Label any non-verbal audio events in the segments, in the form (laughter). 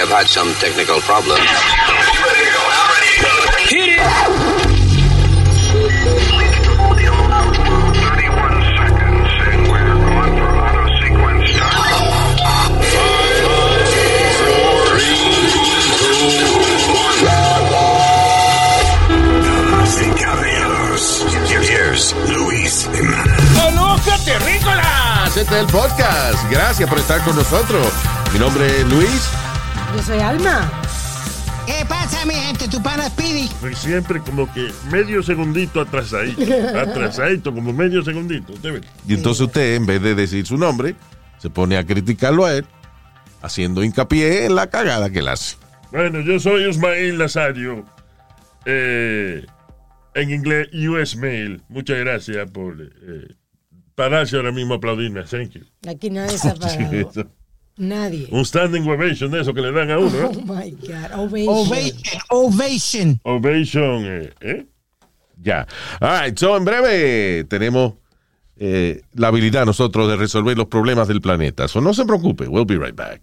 have had some technical problems. Hit it! Este es el podcast. Gracias por estar con nosotros. Mi nombre es Luis. Yo soy Alma. ¿Qué pasa, mi gente? Tu pana Speedy. Pues siempre como que medio segundito atrasadito. (laughs) Atrasadito, como medio segundito. ¿Usted ve? Y entonces usted, en vez de decir su nombre, se pone a criticarlo a él, haciendo hincapié en la cagada que él hace. Bueno, yo soy Ismael Nazario. Eh, en inglés, US Mail. Muchas gracias por eh, pararse ahora mismo a aplaudirme. Thank you. Aquí ha (laughs) parado. Nadie. Un standing ovation de eso que le dan a uno. (laughs) Oh ¿eh? my God. Ovation. Ovation. Ovation. Ovation. eh, ¿eh? Ya. All right, so en breve tenemos eh, la habilidad nosotros de resolver los problemas del planeta. So no se preocupe, we'll be right back.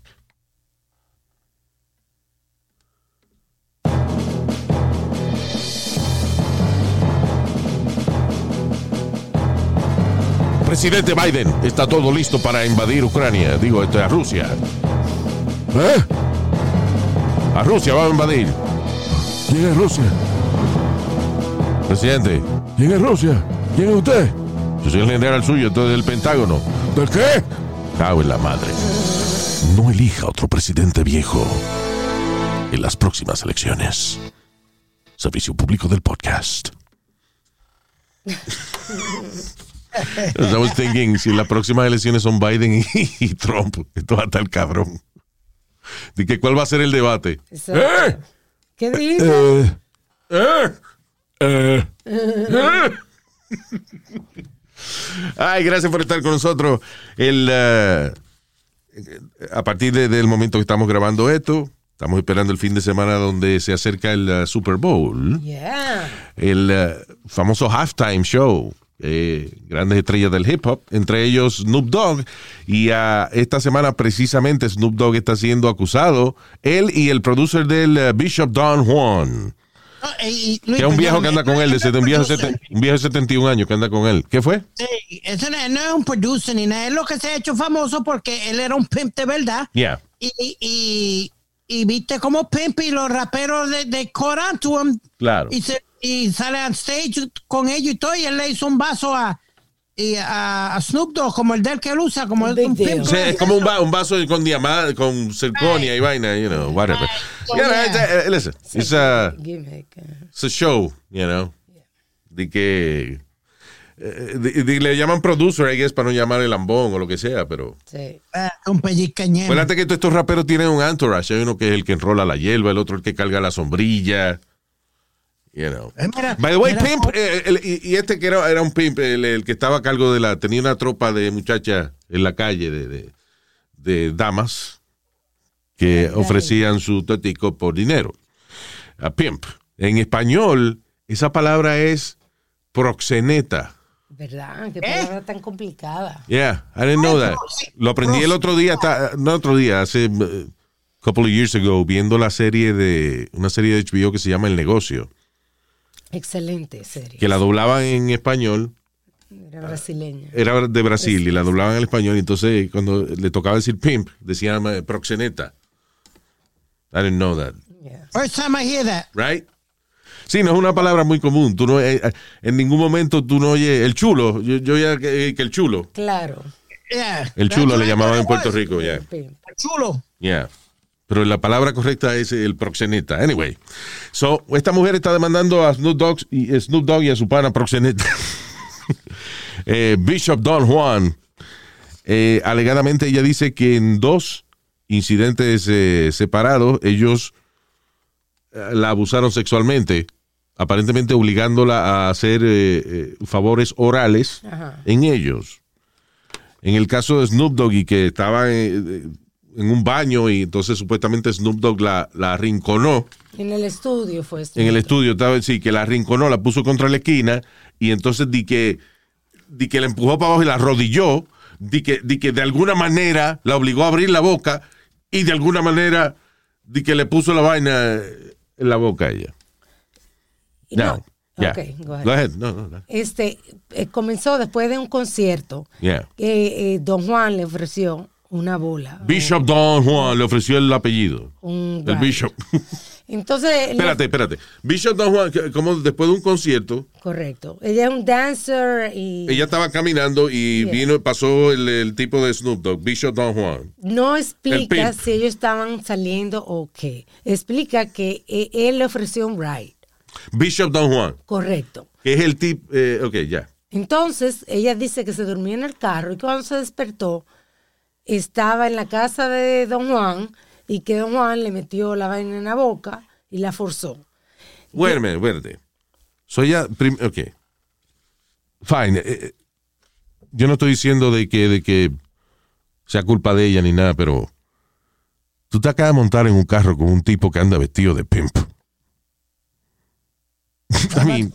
Presidente Biden, está todo listo para invadir Ucrania. Digo, esto a Rusia. ¿Eh? A Rusia va a invadir. ¿Quién es Rusia? Presidente. ¿Quién es Rusia? ¿Quién es usted? Yo soy el general suyo, entonces del Pentágono. ¿Del qué? Cago en la madre. No elija otro presidente viejo en las próximas elecciones. Servicio público del podcast. (laughs) (laughs) I was thinking, si las próximas elecciones son Biden y, (laughs) y Trump, esto va a estar cabrón. ¿De que cuál va a ser el debate? ¿Eh? ¿Qué? Eh, eh, eh, eh. Ay, gracias por estar con nosotros. El, eh, a partir de- del momento que estamos grabando esto, estamos esperando el fin de semana donde se acerca el eh, Super Bowl, Yeah. el eh, famoso halftime show. Eh, grandes estrellas del hip hop, entre ellos Snoop Dogg. Y ah, esta semana precisamente Snoop Dogg está siendo acusado, él y el producer del eh, Bishop Don Juan. Oh, eh, y- Luis, Que es un viejo que anda con él, un viejo, de seten- un viejo de 71 años que anda con él. ¿Qué fue? Sí, ese no, no es un producer ni nada. Es lo que se ha hecho famoso porque él era un pimp de verdad. Yeah. Y, y, y viste como pimp y los raperos de, de him. Claro. Y, se, y sale on stage con ellos y todo. Y él le hizo un vaso a, y a, a Snoop Dogg, como el del que él usa, como el un deal. pimp. O sea, es como un, va- un vaso con diamante, con circonia y vaina, you know, whatever. Right. Know, Yeah. it's a- eh, listen, it's a, Gimmick. it's a show, you know, de que eh, de- de- le llaman producer, I guess, para no llamar el lambón o lo que sea, pero Sí. Ah, un pellizcañero. acuérdate que todos estos raperos tienen un entourage, hay uno que es el que enrola la hierba, el otro el que carga la sombrilla, you know. Eh, mira, By the way, mira, Pimp, eh, el- y, y este que era, era un Pimp, el, el que estaba a cargo de la, tenía una tropa de muchachas en la calle, de, de, de damas, que ofrecían su totico por dinero. A Pimp. En español, esa palabra es proxeneta. ¿Verdad? Qué palabra tan complicada. Yeah, I didn't know that. Lo aprendí el otro día, ta- no otro día, hace uh, couple of years ago, viendo la serie de, una serie de HBO que se llama El Negocio, Excelente serie. que la doblaban en español Era brasileña. era de Brasil y la doblaban en español. Y entonces, cuando le tocaba decir pimp, decían eh, proxeneta. I didn't know that, Yeah. First time I hear that. right? Sí, no es una palabra muy común. Tú no, eh, eh, en ningún momento tú no oyes el chulo. Yo, yo ya que, que el chulo. Claro. Yeah. El chulo That's le llamaban en Puerto Rico, ya. Was. Chulo. Yeah. Pero la palabra correcta es el proxeneta. Anyway. So, esta mujer está demandando a Snoop Dogg y, eh, Snoop Dogg y a su pana proxeneta. (laughs) Eh, Bishop Don Juan. eh, alegadamente ella dice que en dos incidentes eh, separados ellos la abusaron sexualmente, aparentemente obligándola a hacer favores orales Ajá. en ellos. En el caso de Snoop Dogg y que estaba en, un baño y entonces supuestamente Snoop Dogg la, la arrinconó En el estudio fue esto. en el estudio, estaba, sí, que la arrinconó, la puso contra la esquina y entonces di que, di que la empujó para abajo y la arrodilló, di que, di que de alguna manera la obligó a abrir la boca y de alguna manera de que le puso la vaina en la boca a ella. No. Yeah. Ok, go ahead. Go ahead. No, no, no. Este eh, comenzó después de un concierto Yeah. que eh, Don Juan le ofreció una bola. Bishop Don Juan le ofreció el apellido. Un El. Bishop. (laughs) Entonces, (laughs) espérate, espérate. Bishop Don Juan, como después de un concierto, correcto. Ella es un dancer y ella estaba caminando y vino, pasó el, el tipo de Snoop Dogg, Bishop Don Juan. no explica si ellos estaban saliendo o qué. Explica que eh, él le ofreció un ride. Bishop Don Juan, Correcto. que es el tipo, eh, ok, ya. Entonces, ella dice que se dormía en el carro y cuando se despertó, estaba en la casa de Don Juan y que Don Juan le metió la vaina en la boca y la forzó. Minute, espérate. Soy ya, prim- ok. Fine. eh, eh, yo no estoy diciendo de que, de que sea culpa de ella ni nada, pero tú te acabas de montar en un carro con un tipo que anda vestido de pimp. (laughs) I mean,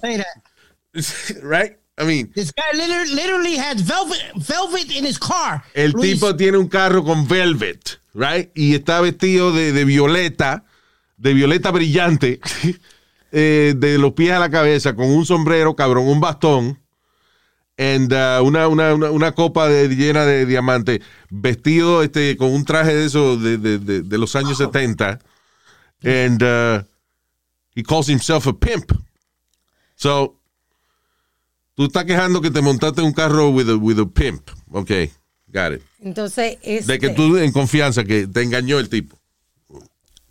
(laughs) right? I mean, This guy literally, literally has velvet, velvet in his car. el Luis. tipo tiene un carro con velvet, right? Y está vestido de, de violeta, de violeta brillante, (laughs) eh, de los pies a la cabeza, con un sombrero, cabrón, un bastón, and, uh, una, una, una, una copa de- llena de diamantes, vestido este, con un traje de eso de, de, de, de los años 70, and uh, he calls himself a pimp. So, tú estás quejando que te montaste en un carro with a, with a pimp. Ok, got it. Entonces, De que este- tú en confianza que te engañó el tipo.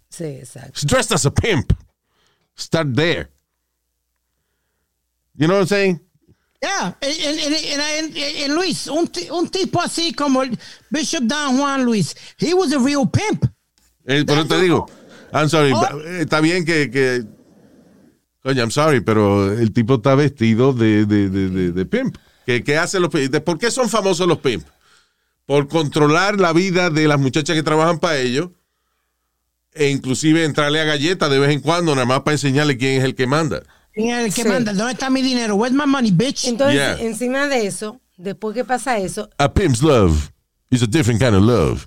Sí, exacto. He's dressed as a pimp. Start there. You know what I'm saying? Yeah, and, Luis, un, un tipo así como el Bishop Don Juan Luis, he was a real pimp. Eh, por eso te digo. I'm sorry. Oh. Está bien que, que. Coño, I'm sorry, pero el tipo está vestido de, de, de, de, de pimp. ¿Qué, qué hacen los pimp? ¿De ¿Por qué son famosos los pimp? Por controlar la vida de las muchachas que trabajan para ellos. E inclusive entrarle a galletas de vez en cuando, nada más para enseñarle quién es el que manda. ¿Quién es el que Sí. manda? ¿Dónde está mi dinero? Where's my money, bitch? Entonces, Yeah. encima de eso, después que pasa eso, A pimp's love is a different kind of love.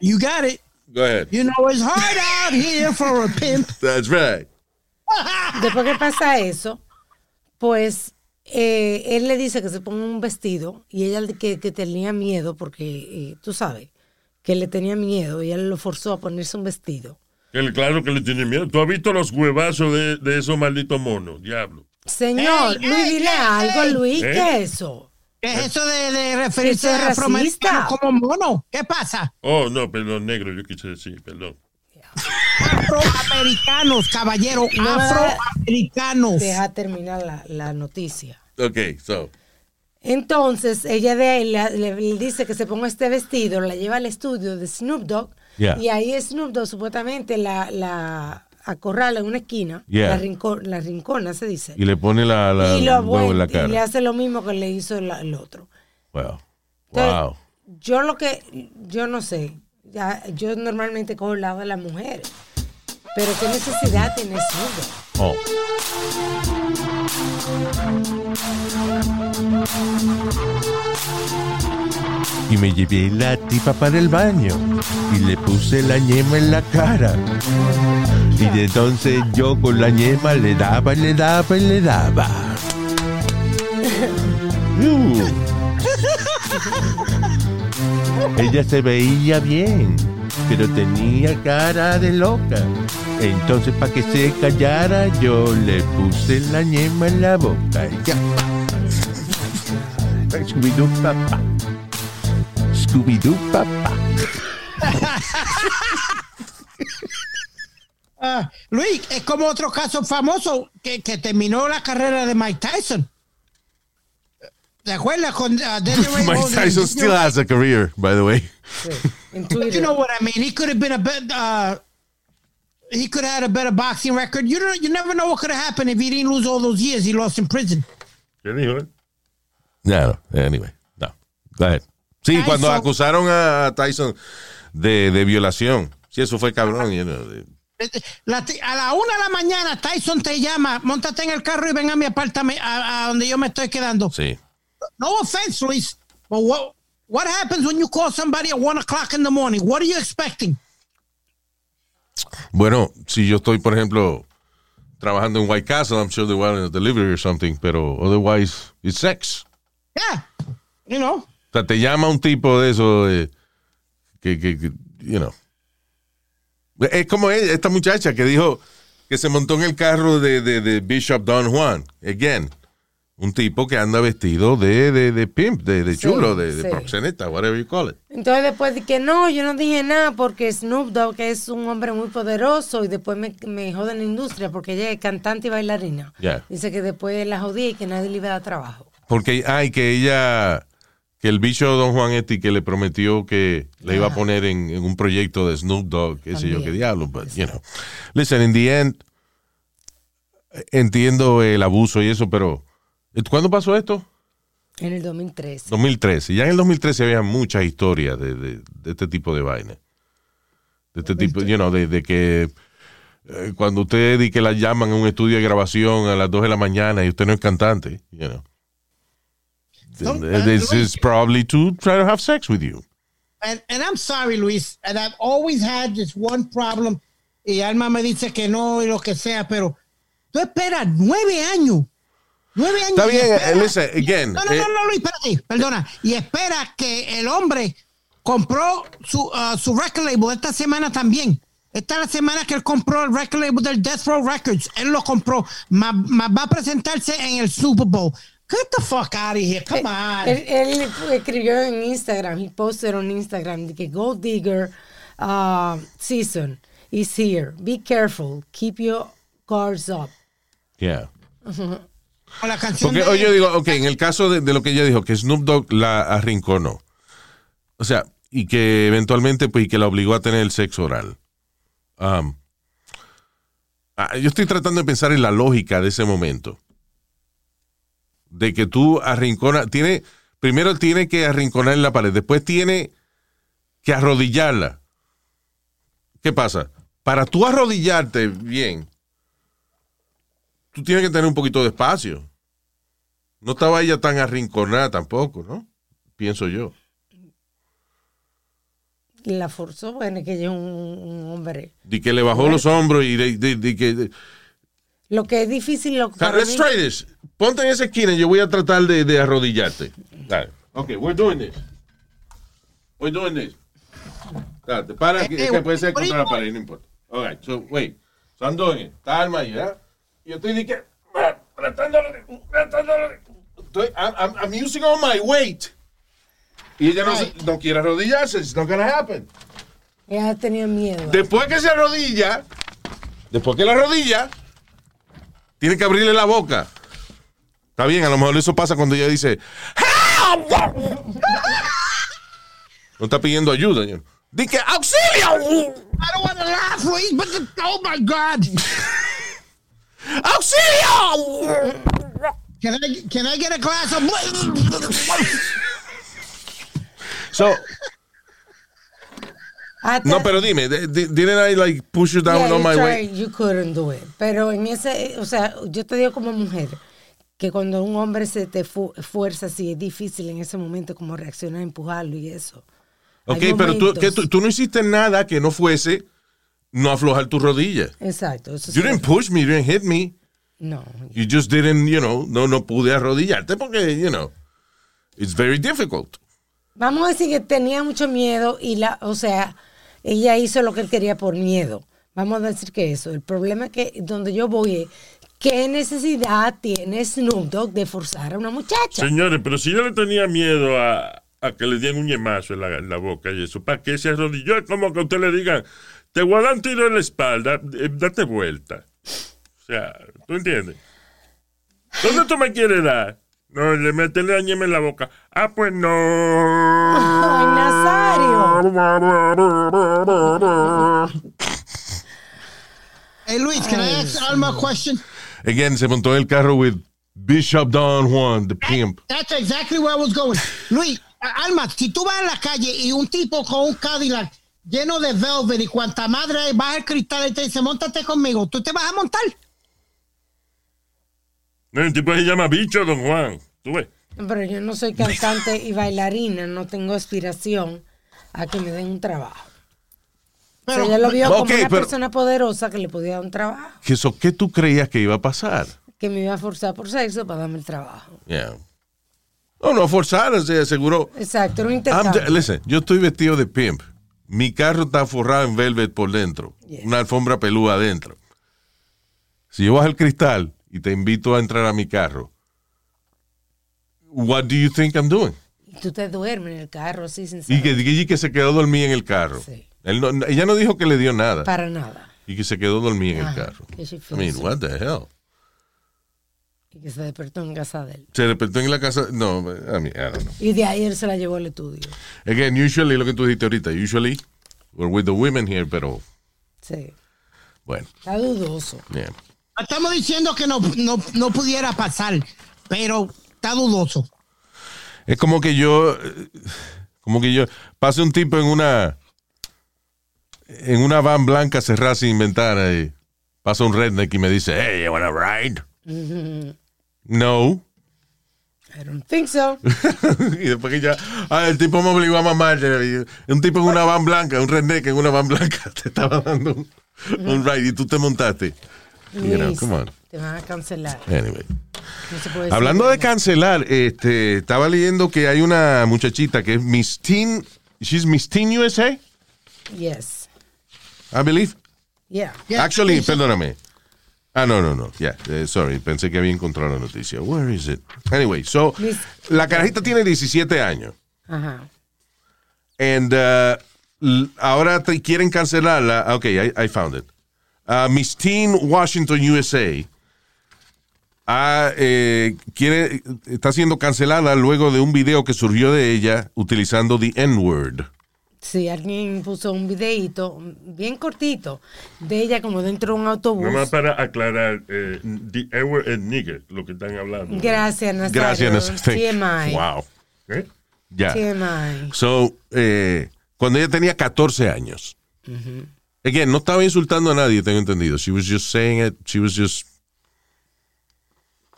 you got it. Go ahead. You know it's hard out here for a pimp. That's right. Después que pasa eso, pues eh, él le dice que se ponga un vestido y ella que, que tenía miedo porque eh, tú sabes que le tenía miedo y él lo forzó a ponerse un vestido. Él, claro que le tiene miedo. ¿Tú has visto los huevazos de, de esos malditos monos? Diablo. Señor, Ey, Luis, ey, dile ey, algo. Luis, ¿Eh? ¿qué es eso? ¿Qué es eso de, de referirse a afroamericanos como mono? ¿Qué pasa? Oh, no, perdón, negro, yo quise decir, perdón. Afroamericanos, caballero, No afroamericanos. Deja terminar la, la noticia. Ok, so. Entonces, ella de ahí le, le- le dice que se ponga este vestido, la lleva al estudio de Snoop Dogg, Yeah. y ahí Snoop Dogg supuestamente la, la acorrala en una esquina, Yeah. la, rinco- la rincona se dice, Y le pone la, la y, lo el huevo en la vuelve- y le hace lo mismo que le hizo la- el otro. Wow. Entonces, Wow. Yo lo que, yo no sé, ya, yo normalmente cojo el lado de las mujeres, pero qué necesidad tiene Dogg? Oh. Y me llevé la tipa para el baño y le puse la ñema en la cara. Y entonces yo con la ñema le daba y le daba y le daba. (laughs) Uh. (laughs) Ella se veía bien, pero tenía cara de loca. Entonces, para que se callara, yo le puse la ñema en la boca. Scooby-Doo, papá. Scooby-Doo, papá. Ah, Luis, es como otro caso famoso que, que terminó la carrera de Mike Tyson. ¿Te acuerdas con ah, Desiree (laughs) Mike? Tyson still has a career, by the way. (laughs) You know what I mean? He could have been a better. Uh, he could have had a better boxing record. You don't. You never know what could have happened if he didn't lose all those years he lost in prison. No, anyway, no. Go ahead. Sí, Tyson. cuando acusaron a Tyson de, de violación. Sí, eso fue cabrón. you know, La a la una de la mañana Tyson te llama, montate en el carro y ven a mi apartamento, a, a donde yo me estoy quedando. sí. No offense, Luis, but what what happens when you call somebody at one o'clock in the morning? What are you expecting? Bueno, si yo estoy, por ejemplo, trabajando en White Castle, I'm sure they want a delivery or something, pero otherwise, it's sex. Yeah. You know. O sea, te llama un tipo de eso, eh, que, que, que, you know. Es como ella, esta muchacha que dijo que se montó en el carro de, de, de Bishop Don Juan. Again, un tipo que anda vestido de, de, de pimp, de, de Sí, chulo, de, de sí. proxeneta, whatever you call it. Entonces después de que no, yo no dije nada porque Snoop Dogg es un hombre muy poderoso y después me, me jode en la industria porque ella es cantante y bailarina. Yeah. Dice que después la jodía y que nadie le iba a dar trabajo. Porque, ay, que ella, que el bicho Don Juan este que le prometió que le iba a poner en, en un proyecto de Snoop Dogg, qué sé yo, qué diablo, but, you know. Listen, in the end, entiendo el abuso y eso, pero ¿cuándo pasó esto? En el 2013. 2013. Ya en el 2013 había muchas historias de, de- de este tipo de vaina. De este tipo, you know, de, de que eh, cuando usted di que la llaman a un estudio de grabación a las 2 de la mañana y usted no es cantante, you know. Don't- This is probably to try to have sex with you. And, and I'm sorry, Luis, and I've always had this one problem. Y Alma me dice que no y lo que sea, pero tú esperas nueve años. Nueve años. Está y bien, eh, listen, again, No, no, eh, no, no, Luis, espérate, perdona. Y espera que el hombre compró su, uh, su record label esta semana también. Esta es la semana que él compró el record label del Death Row Records. Él lo compró. Más, más va a presentarse en el Super Bowl. Get the fuck out of here. Come on. Él, él escribió en Instagram, he posted on Instagram de que Gold Digger uh, season is here. Be careful. Keep your guards up. Yeah. La canción Porque de- oye, yo digo, ok, en el caso de, de lo que ella dijo, que Snoop Dogg la arrinconó. O sea, y que eventualmente, pues, y que la obligó a tener el sexo oral. Um, ah, yo estoy tratando de pensar en la lógica de ese momento. De que tú arrinconas, tiene, primero tiene que arrinconar en la pared, después tiene que arrodillarla. ¿Qué pasa? Para tú arrodillarte bien, tú tienes que tener un poquito de espacio. No estaba ella tan arrinconada tampoco, ¿no? Pienso yo. Y la forzó, bueno, que ella es un, un hombre. De que le bajó los hombros y de, de- de que... de- Lo que es difícil, lo, para let's mí- try this. Ponte en esa esquina y yo voy a tratar de, de arrodillarte. Dale. Ok, we're doing this. We're doing this. Dale, para, que, Eh, eh, que puede ser contra la pared, no importa. All right, so, wait. So I'm doing it. Está Alma ahí, ¿verdad? Y yo estoy que... Tratándolo de... Tratándolo de... Estoy, I'm, I'm, I'm using all my weight. Y ella no, no quiere arrodillarse. It's not gonna happen. Ella tenía miedo. Después que se arrodilla, después que la arrodilla, tiene que abrirle la boca. Está bien, a lo mejor eso pasa cuando ella dice, "Help!" No está pidiendo ayuda. que auxilio, I don't want to laugh, Luis, but the- oh my God. (laughs) auxilio. Can I, can I get a glass of So, Hasta- no, pero dime, di- di- didn't I like push you down Yeah, on you my tried, way? You couldn't do it. Pero en ese, o sea, yo te digo como mujer que cuando un hombre se te fu- fuerza así es difícil en ese momento como reaccionar, empujarlo y eso. Ok, pero tú, que tú, tú no hiciste nada que no fuese no aflojar tu rodilla. Exacto. Eso You didn't push me, you didn't hit me. No. You just didn't, you know, no, no pude arrodillarte porque, you know, it's very difficult. Vamos a decir que tenía mucho miedo y la, o sea, ella hizo lo que él quería por miedo. Vamos a decir que eso. El problema es que donde yo voy es qué necesidad tiene Snoop Dogg de forzar a una muchacha. Señores, pero si yo le tenía miedo a, a que le dieran un yemazo en la, en la boca y eso, ¿para qué se arrodilló? Es como que usted le digan, te voy a dar un tiro en la espalda, eh, date vuelta. O sea, ¿tú entiendes? ¿Dónde tú me quieres dar? No, le mete la ñema en la boca. Ah, pues no. (laughs) Ay, Nazario. Hey, Luis, can I ask Alma a question? Again, se montó el carro with Bishop Don Juan, the pimp. That's exactly where I was going. Luis, Alma, si tú vas a la calle y un tipo con un Cadillac lleno de velvet y cuanta madre hay, baja el cristal y te dice, montate conmigo, ¿tú te vas a montar? No, el tipo se llama bicho, don Juan. ¿Tú ves? Pero yo no soy cantante y bailarina, no tengo aspiración a que me den un trabajo. Pero, ella lo vio como una pero- persona poderosa que le podía dar un trabajo, ¿Qué, ¿Qué tú creías que iba a pasar? que me iba a forzar por sexo para darme el trabajo. Yeah. No, no forzar, o sea, seguro. Exacto, era un intercambio. listen, yo estoy vestido de pimp. Mi carro está forrado en velvet por dentro. Una alfombra pelúa adentro. Si yo bajo el cristal y te invito a entrar a mi carro, what do you think I'm doing? Y tú te duermes en el carro así sin Y saber. que, y que se quedó dormida en el carro. Sí. Él no- ella no dijo que le dio nada. Para nada. y que se quedó dormida en el carro. I mean, what the hell? Y que se despertó en casa de él. Se despertó en la casa. No, I mean, I don't know. Y de ahí él se la llevó al estudio. Again, usually, lo que tú dijiste ahorita, usually, we're with the women here, pero Sí. bueno, Está dudoso. yeah. Estamos diciendo que no, no, no pudiera pasar, pero está dudoso. Es como que yo, como que yo, pase un tipo en una, en una van blanca cerrada sin ventana y pasa un redneck y me dice, hey, you wanna ride? No. I don't think so. (laughs) y después que ya, ah, el tipo me obligó a mamar. eh, Un tipo en una van blanca, un redneck en una van blanca, (laughs) te estaba dando un, un ride y tú te montaste. You know, Luis, come on. Te van a cancelar. Anyway. No Hablando de cancelar, este, estaba leyendo que hay una muchachita que es Miss Teen, she's Miss Teen USA, Yes. I believe. Yeah. Yeah. Actually, perdóname. Ah, no, no, no. Yeah, eh, sorry, pensé que había encontrado la noticia. Where is it? Anyway, so, la carajita tiene 17 años. Ajá. And uh, ahora te quieren cancelarla. Ah, Ok, I, I found it. Uh, Miss Teen Washington, USA. ah, eh, quiere, está siendo cancelada luego de un video que surgió de ella utilizando the N-word. Sí, alguien puso un videito bien cortito de ella como dentro de un autobús. Nomás para aclarar, eh, the N-word es nigger, lo que están hablando. Gracias, Nazario. Gracias, Nazario. TMI. Wow. ¿Eh? Ya. TMI. So, eh, cuando ella tenía 14 años. Again, no estaba insultando a nadie, tengo entendido. She was just saying it. She was just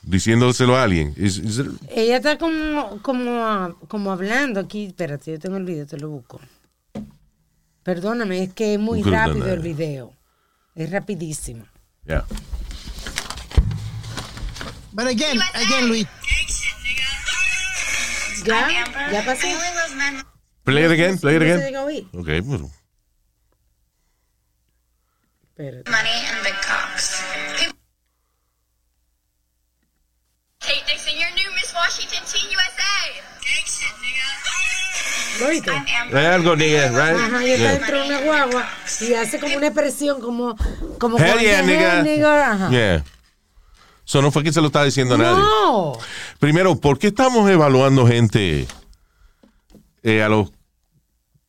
diciéndoselo a alguien. Is- is it- Ella está como, como, como hablando aquí. Espérate, yo tengo el video, te lo busco. Perdóname, es que es muy rápido el video. Es rapidísimo. yeah. But again, again, Luis, ¿Ya? ¿Ya pasó? Play it again, play it again. Ok, pues. Espérate. money and big cocks. Kate Dixon, your new Miss Washington Teen USA. Gang shit, nigga. ¿Lo. Hay algo, nigga, right? Ajá, y está Yeah. dentro de una guagua y hace como una expresión como... como Hell yeah, nigga. "Hey, nigga", Ajá. Yeah. So no fue que se lo estaba diciendo a nadie. No. Primero, ¿por qué estamos evaluando gente eh, a los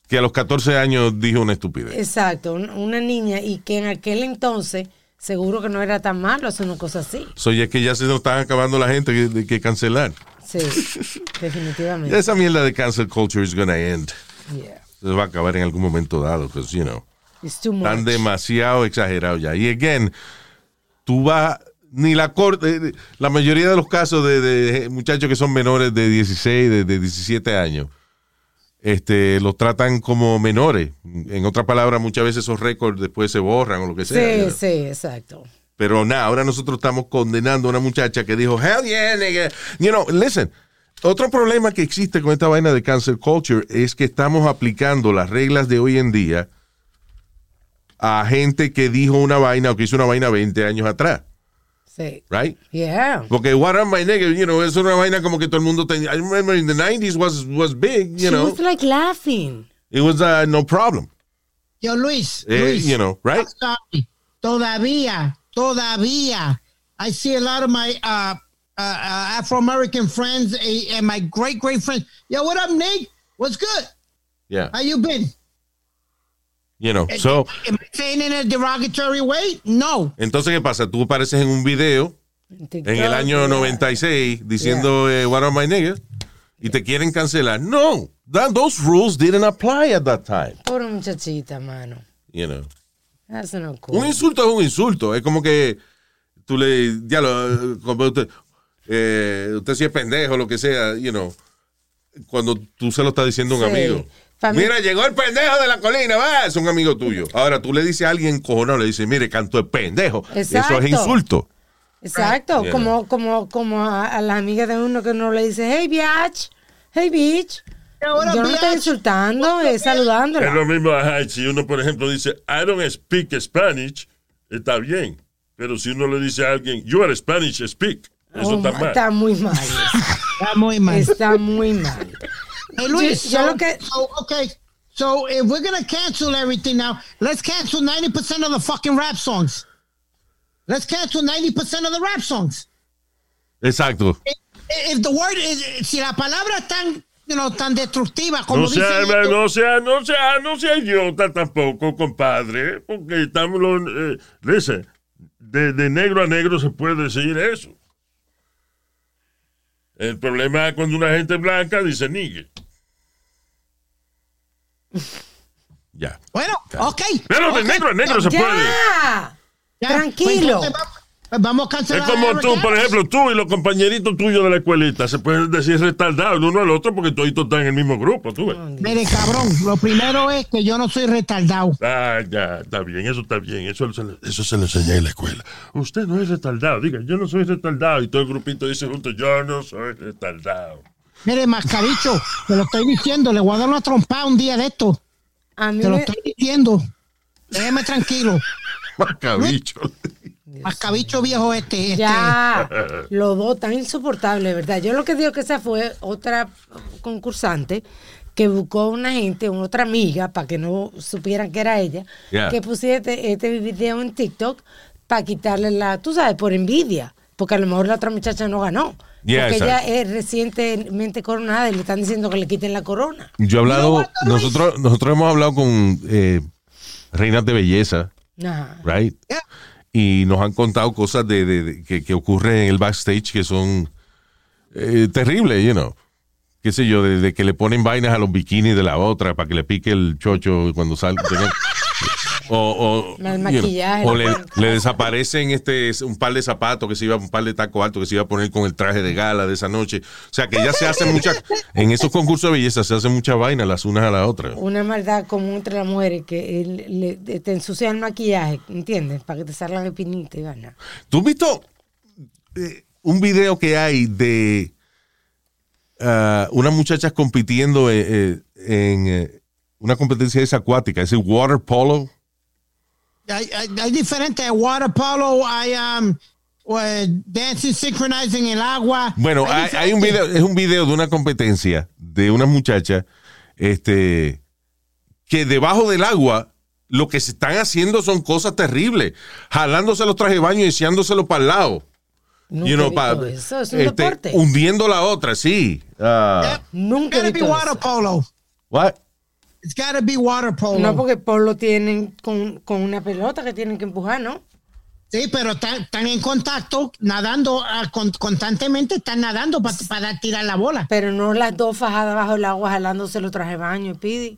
que a los 14 años dijo una estupidez? Exacto, un- una niña y que en aquel entonces seguro que no era tan malo hacer una cosa así. So, ya que ya se nos están acabando la gente que cancelar. Sí, definitivamente. (laughs) Esa mierda de cancel culture is gonna end. Yeah. Se va a acabar en algún momento dado, because, you know, It's too están much. demasiado exagerados ya. Y again, tú vas, ni la corte, eh, la mayoría de los casos de, de muchachos que son menores de 16, de, de 17 años, este, los tratan como menores. En otras palabras, muchas veces esos récords después se borran o lo que sea. Sí, know. sí, exacto. Pero nada, ahora nosotros estamos condenando a una muchacha que dijo, hell yeah, nigga. You know, listen, otro problema que existe con esta vaina de cancel culture es que estamos aplicando las reglas de hoy en día a gente que dijo una vaina o que hizo una vaina 20 años atrás, Sí. right? Yeah. Porque what am I nigga, you know, es una vaina como que todo el mundo tenía. I remember in the 90s was, was big, you She know. was like laughing. It was uh, no problem, yo, Luis, eh, Luis, you know, right? Todavía, todavía, I see a lot of my uh, uh, uh, Afro-American friends eh, and my great, great friends. Yo, what up, Nick? What's good? Yeah, How you been? you know. So, Am I saying in a derogatory way? No. entonces, ¿qué pasa? Tú apareces en un video en el año 96 diciendo eh, what are my niggas y te quieren cancelar. No, that, those rules didn't apply at that time. Pobre muchachita, mano. You know. That's no Un insulto es un insulto. Es como que tú le, ya lo, como usted, eh, usted si es pendejo, lo que sea, you know, cuando tú se lo estás diciendo a un Sí. amigo. Mira, llegó el pendejo de la colina, va, es un amigo tuyo. Ahora tú le dices a alguien cojonado, le dices, mire, canto de pendejo. Exacto. Eso es insulto. Exacto, Yeah. como, como, como a, a las amigas de uno que uno le dice, hey, bitch, hey, bitch. Ahora, Yo no estoy insultando, es Es lo saludándola. mismo, ajá, si uno, por ejemplo, dice, I don't speak Spanish, está bien. Pero si uno le dice a alguien, you are Spanish speak, eso Oh, está mal. está muy mal. (laughs) Está muy mal. está muy mal. Hey, Luis, Yo- yo so, lo que- so, okay. So if we're gonna cancel everything now, let's cancel 90% of the fucking rap songs. Let's cancel 90% of the rap songs. Exacto. If, if the word is, si la palabra es tan, you know, tan destructiva como No sea, dicen no sea, no sea, no sea idiota tampoco, compadre, porque estamos, lo- eh, listen, de, de negro a negro se puede decir eso. El problema es cuando una gente blanca dice nigue. Ya. bueno, ok. Pero de negro a negro se puede. ¡Ya! Tranquilo. pues entonces vamos, a Es cancelar. como a tú, por ejemplo, tú y los compañeritos tuyos de la escuelita se pueden decir retardados el uno al otro porque todos están en el mismo grupo, tú ves. Mire, cabrón, lo primero es que yo no soy retardado. Ah, ya, está bien, eso está bien, eso, eso se lo enseñé en la escuela. Usted no es retardado, diga, yo no soy retardado. Y todo el grupito dice junto, yo no soy retardado. Mire, mascaricho, te lo estoy diciendo, le voy a dar una trompada un día de esto. A mí Te lo me- estoy diciendo. Déjeme tranquilo. (laughs) Macabicho. Mascabicho viejo este. este. Ya, (laughs) los dos tan insoportables, ¿verdad? Yo lo que digo que esa fue otra concursante que buscó una gente, una otra amiga, para que no supieran que era ella, Yeah. que pusiera este, este video en TikTok para quitarle la, tú sabes, por envidia, porque a lo mejor la otra muchacha no ganó. Yeah, porque exacto. ella es recientemente coronada y le están diciendo que le quiten la corona. Yo he hablado, nosotros, nosotros hemos hablado con eh, reinas de belleza, Ajá. right? Yeah. Y nos han contado cosas de, de- que, que ocurren en el backstage que son eh, terribles, you know. Qué sé yo, de, de que le ponen vainas a los bikinis de la otra para que le pique el chocho cuando sale. O maquillaje, le, le desaparecen este un par de zapatos que se iba, un par de tacos altos que se iba a poner con el traje de gala de esa noche. O sea que ya se hacen muchas, en esos concursos de belleza se hacen muchas vainas las unas a las otras. Una maldad común entre las mujeres que le- te ensucia el maquillaje, ¿entiendes? Para que te salgan espinitas y vaina. ¿Tú has visto eh, un video que hay de ah, unas muchachas compitiendo eh, eh, en una competencia esa acuática, ese water polo? Hay, hay, hay diferentes water polo, hay um, eh, dancing synchronizing el agua. Bueno, hay, hay un video, es un video de una competencia de una muchacha este, que debajo del agua lo que se están haciendo son cosas terribles, jalándose los trajes de baño y echándoselo para el lado. Nunca You know, pa- eso, es un este, deporte. hundiendo la otra, sí. Ah, Nunca he visto water eso. polo. what? It's gotta be water polo. No, porque por lo tienen con, con una pelota que tienen que empujar, ¿no? Sí, pero están, en contacto, nadando ah, con- constantemente, están nadando pa- para tirar la bola. Pero no las dos fajadas bajo el agua jalándose los trajes de baño, Pidi.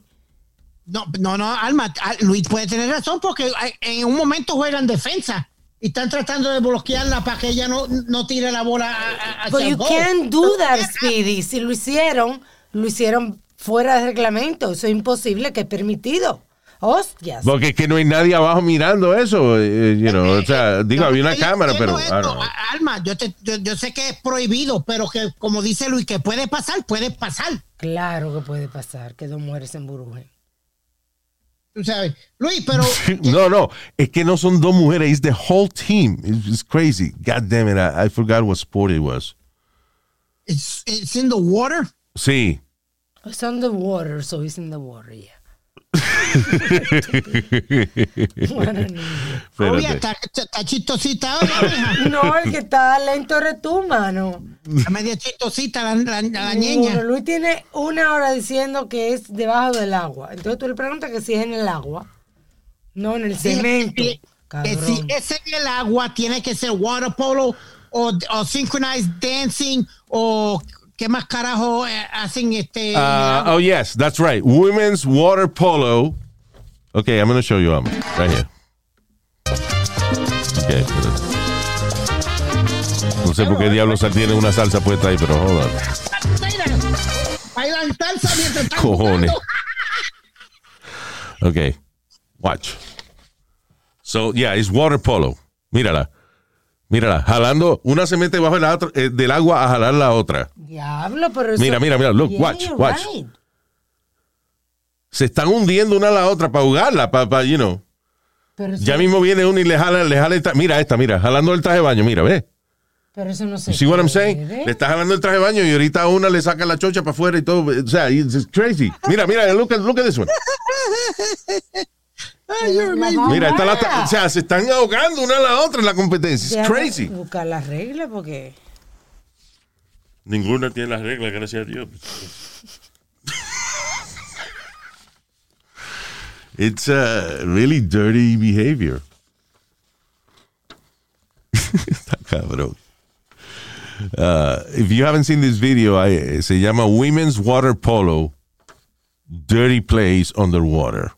No, no, no, Alma, ah, Luis puede tener razón porque ah, en un momento juegan defensa y están tratando de bloquearla para que ella no, no tire la bola a- But you can't do that, Speedy. Si lo hicieron, lo hicieron fuera de reglamento. Eso es imposible, que es permitido. Hostias. Porque es que no hay nadie abajo mirando eso, eh, you know, o sea, digo, había una cámara, pero... Esto, don't know. a- Alma, yo, te- yo, yo sé que es prohibido, pero que como dice Luis, que puede pasar, puede pasar. Claro que puede pasar que dos mujeres se embrujen. Tú sabes. Luis, pero (laughs) No, no, es que no son dos mujeres, it's the whole team. It's, it's crazy. God damn it, I, I forgot what sport it was. it's, it's in the water. Sí. It's on the water, so it's in the water, yeah. (laughs) Bueno, niño. Oye, Espérate. está, está chistosita ahora, (laughs) mija. no, el que está lento eres tú, mano. Está media chistosita la, la, la Bueno, niña. Luis tiene una hora diciendo que es debajo del agua. Entonces tú le preguntas que si es en el agua. No, en el cemento. Que, si es en el agua, tiene que ser water polo o, o synchronized dancing o qué más carajo eh, hacen este. Uh, agua? oh, yes, that's right. Women's water polo. Okay, I'm going to show you um, right here. Okay, no sé por qué diablos tiene una salsa puesta ahí, pero hold on. Bailan salsa mientras están Cojones. Okay. Watch. So, yeah, it's water polo. Mírala. Mírala. Jalando. Una se mete bajo el eh, del agua a jalar la otra. Diablo, pero eso... Mira, mira, mira, look, Yeah, watch, watch. right. Se están hundiendo una a la otra para jugarla, para, you know. Pero Ya mismo viene uno y le jala, le jala el tra- Mira esta, mira, jalando el traje de baño, mira, ve. pero eso no se see what I'm saying? puede. Le está jalando el traje de baño y ahorita a una le saca la chocha para afuera y todo. O sea, it's it's crazy. Mira, mira, look at, look at this one. (laughs) Mira, esta la, o sea, se están ahogando una a la otra en la competencia. It's crazy. Buscar las reglas porque... Ninguna tiene las reglas, gracias a Dios. It's uh, really dirty behavior. (laughs) Está cabrón. Uh, if you haven't seen this video, I- se llama Women's Water Polo Dirty Plays Underwater.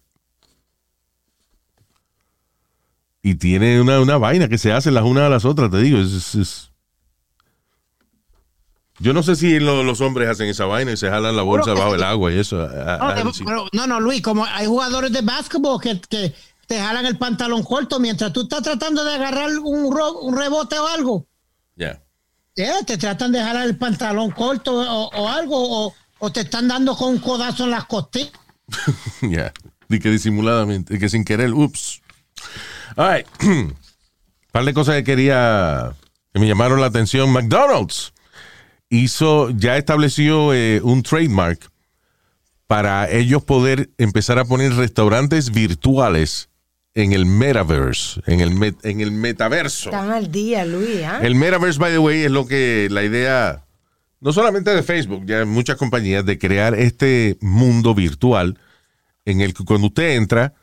Y tiene una, una vaina que se hacen las unas a las otras, te digo. es- es- es- Yo no sé si lo- los hombres hacen esa vaina y se jalan la bolsa bajo el agua y eso. I No, haven't eh, pero- no, no, Luis, como hay jugadores de básquetbol que, que te jalan el pantalón corto mientras tú estás tratando de agarrar un, ro- un rebote o algo. Yeah. Eh, te tratan de jalar el pantalón corto o, o algo, o, o te están dando con un codazo en las costillas. (laughs) Ya. Y que disimuladamente, que sin querer, ups. All right. (clears throat) par de cosas que quería, que me llamaron la atención. McDonald's hizo, ya estableció eh, un trademark para ellos poder empezar a poner restaurantes virtuales en el metaverse, en el, met- en el metaverso. Están al día, Luis, ¿ah? El metaverse, by the way, es lo que la idea, no solamente de Facebook, ya muchas compañías, de crear este mundo virtual en el que cuando usted entra,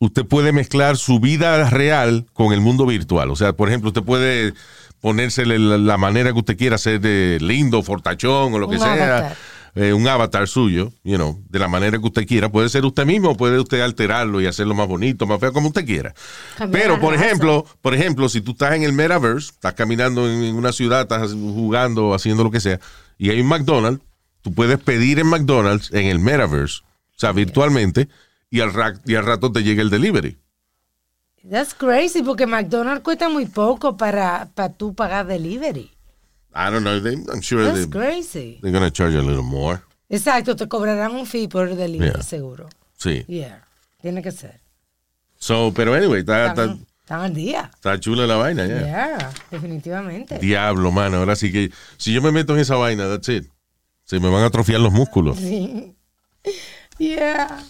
usted puede mezclar su vida real con el mundo virtual. O sea, por ejemplo, usted puede ponérsele la, la manera que usted quiera, ser de lindo, fortachón o lo que Un sea. avatar. eh, un avatar suyo, you know, de la manera que usted quiera. Puede ser usted mismo, puede usted alterarlo y hacerlo más bonito, más feo, como usted quiera. Cambiar Pero, por ejemplo, por ejemplo, si tú estás en el metaverse, estás caminando en, en una ciudad, estás jugando, haciendo lo que sea, y hay un McDonald's, tú puedes pedir en McDonald's en el metaverse, o sea, virtualmente, y al, ra- y al rato te llega el delivery. That's crazy, porque McDonald's cuesta muy poco para, para tú pagar delivery. I don't know, they- I'm sure That's they, crazy. they're gonna charge a little more. Exacto, te cobrarán un fee por delivery, Yeah. seguro. Sí. Yeah, tiene que ser. So, pero anyway, está, está, Están, al día. está chula la vaina, ya. Yeah, definitivamente. Diablo, mano. Ahora sí que si yo me meto en esa vaina, that's it. Se me van a atrofiar los músculos. (laughs) Sí. Yeah.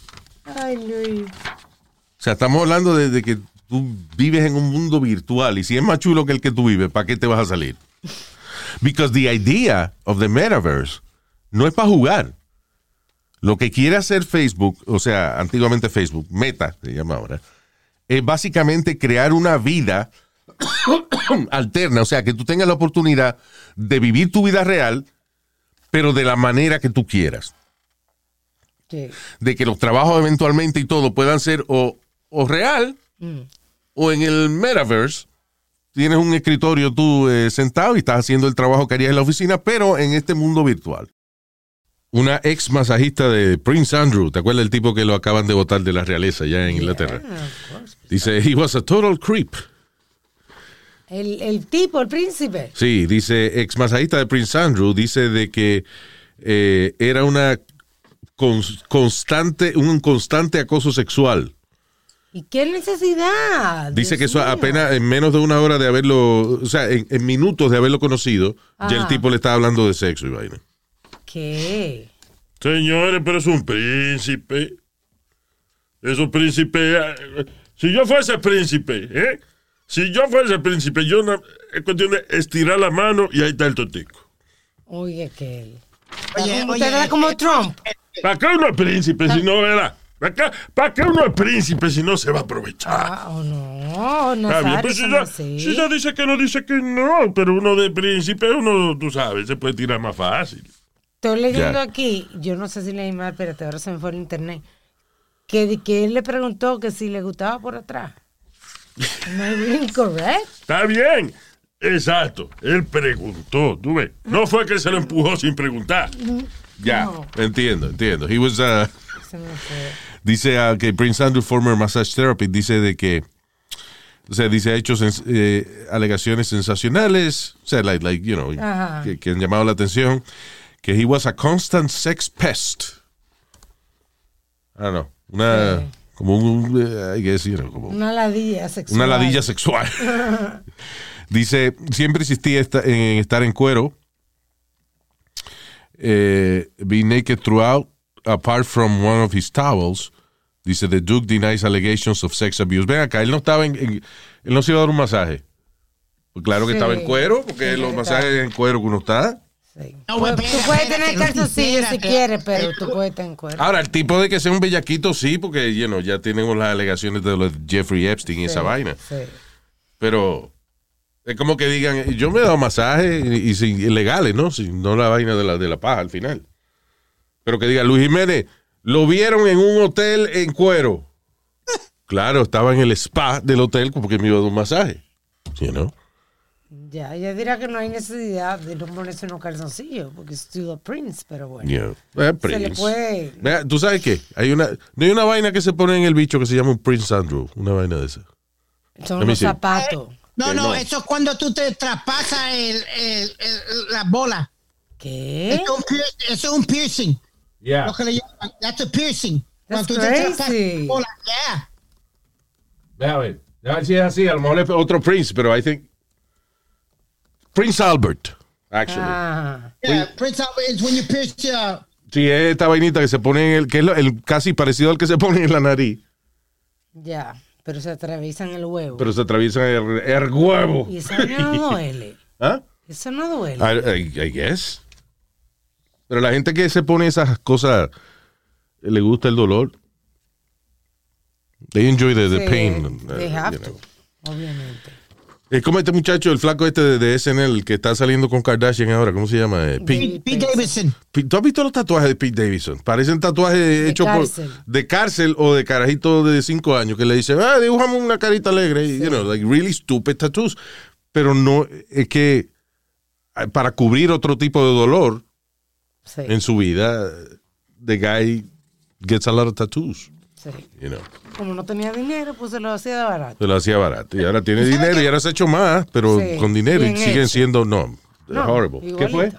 Ay, Luis. O sea, estamos hablando de, de que tú vives en un mundo virtual y si es más chulo que el que tú vives, ¿para qué te vas a salir? Because the idea of the metaverse no es para jugar. Lo que quiere hacer Facebook, o sea, antiguamente Facebook, Meta se llama ahora, es básicamente crear una vida (coughs) alterna, o sea, que tú tengas la oportunidad de vivir tu vida real, pero de la manera que tú quieras Sí. de que los trabajos eventualmente y todo puedan ser o, o real o en el metaverse. Tienes un escritorio tú eh, sentado y estás haciendo el trabajo que harías en la oficina, pero en este mundo virtual. Una ex masajista de Prince Andrew, ¿te acuerdas del tipo que lo acaban de votar de la realeza ya en Inglaterra? Dice, he was a total creep. El, el tipo, el príncipe. Sí, dice, ex masajista de Prince Andrew, dice de que eh, era una constante, un constante acoso sexual. ¿Y qué necesidad? Dice Dios que eso mío. apenas en menos de una hora de haberlo, o sea, en, en minutos de haberlo conocido, ya el Ajá. tipo le estaba hablando de sexo y vaina. ¿Qué? Señores, pero es un príncipe. Es un príncipe. eh, Si yo fuese príncipe, ¿eh? Si yo fuese príncipe, yo no, es cuestión de estirar la mano y ahí está el totico. Oye, que él. Oye, como, oye, era como eh, Trump. ¿Para qué uno es príncipe si no verá? ¿Para qué, para qué uno es príncipe si no se va a aprovechar? Ah, oh, no, no Está bien, pues si ya, si ya dice que no, dice que no, pero uno de príncipe, uno, tú sabes, se puede tirar más fácil. Estoy leyendo Ya. aquí, yo no sé si leí mal, espérate, ahora se me fue el internet, que, que él le preguntó que si le gustaba por atrás. No es incorrecto. Está bien, exacto. Él preguntó, tú ves. No fue que se lo empujó sin preguntar. Ya, entiendo, entiendo. He was, uh. Dice ah, que Prince Andrew, former massage therapist, dice de que, o sea, dice ha hecho eh, alegaciones sensacionales, o sea, like, like, you know, que, que han llamado la atención, que he was a constant sex pest. I don't know, una, Sí. como un, eh, I guess, you know, como Una ladilla sexual. una ladilla sexual. (laughs) Dice, siempre insistía esta- en estar en cuero. Eh, be naked throughout, apart from one of his towels. Dice, the Duke denies allegations of sex abuse. Ven acá, él no estaba en, en- él no se iba a dar un masaje. Pues claro que Sí. estaba en cuero, porque Sí, los masajes en cuero que uno está. Sí. No, Tú- puedes tener calzoncillos si quieres, pero tú puedes estar en cuero. Ahora, el tipo de que sea un bellaquito, sí, porque you know, ya tenemos las alegaciones de los Jeffrey Epstein y esa vaina. Sí. Pero es como que digan, yo me he dado masajes y, y sin ilegales, ¿no? Sin, no la vaina de la, de la paja al final. Pero que diga, Luis Jiménez, lo vieron en un hotel en cuero. (laughs) Claro, estaba en el spa del hotel porque me iba a dar un masaje. You know? Ya, ella dirá que no hay necesidad de no ponerse unos calzoncillos, porque es still a prince, pero bueno. Yeah. Eh, Se le Prince. puede. Mira, ¿Tú sabes qué? Hay una, no hay una vaina que se pone en el bicho que se llama un Prince Andrew. Una vaina de esa. Son see. zapatos. No, no, no. eso es cuando tú te traspasas el, el, el- la bola. ¿Qué? Eso es un Eso es un piercing. Lo que le llaman. That's a piercing. That's Cuando tú te traspasas crazy. la bola. Yeah. Déjame ver. Déjame ver si es así. A lo mejor es otro Prince, pero I think. Prince Albert, actually. Ah, Yeah, Prince Albert is when you pierce your... Sí, es esta vainita que se pone en el, que es lo- el casi parecido al que se pone en la nariz, ya. Pero se atraviesan el huevo. pero se atraviesa el, el huevo. y eso no (laughs) duele. ¿Ah? Eso no duele. I, I- I guess. Pero la gente que se pone esas cosas, le gusta el dolor. They enjoy the, the pain. uh, They have you know. to, obviamente. Es como este muchacho, el flaco este de, de SNL, que está saliendo con Kardashian ahora. ¿Cómo se llama? Eh, Pete- Davidson. ¿Tú has visto los tatuajes de Pete Davidson? Parecen tatuajes hechos de cárcel o de carajito de 5 años que le dicen, ah, dibujame una carita alegre. You know, like really stupid tattoos. Pero no, es que eh, para cubrir otro tipo de dolor Sí, en su vida, the guy gets a lot of tattoos. Sí. You know. Como no tenía dinero, pues se lo hacía barato. Se lo hacía barato. Y ahora tiene dinero y ahora se ha hecho más, pero Sí, con dinero y siguen hecho. siendo, no, No, horrible. ¿Qué fue?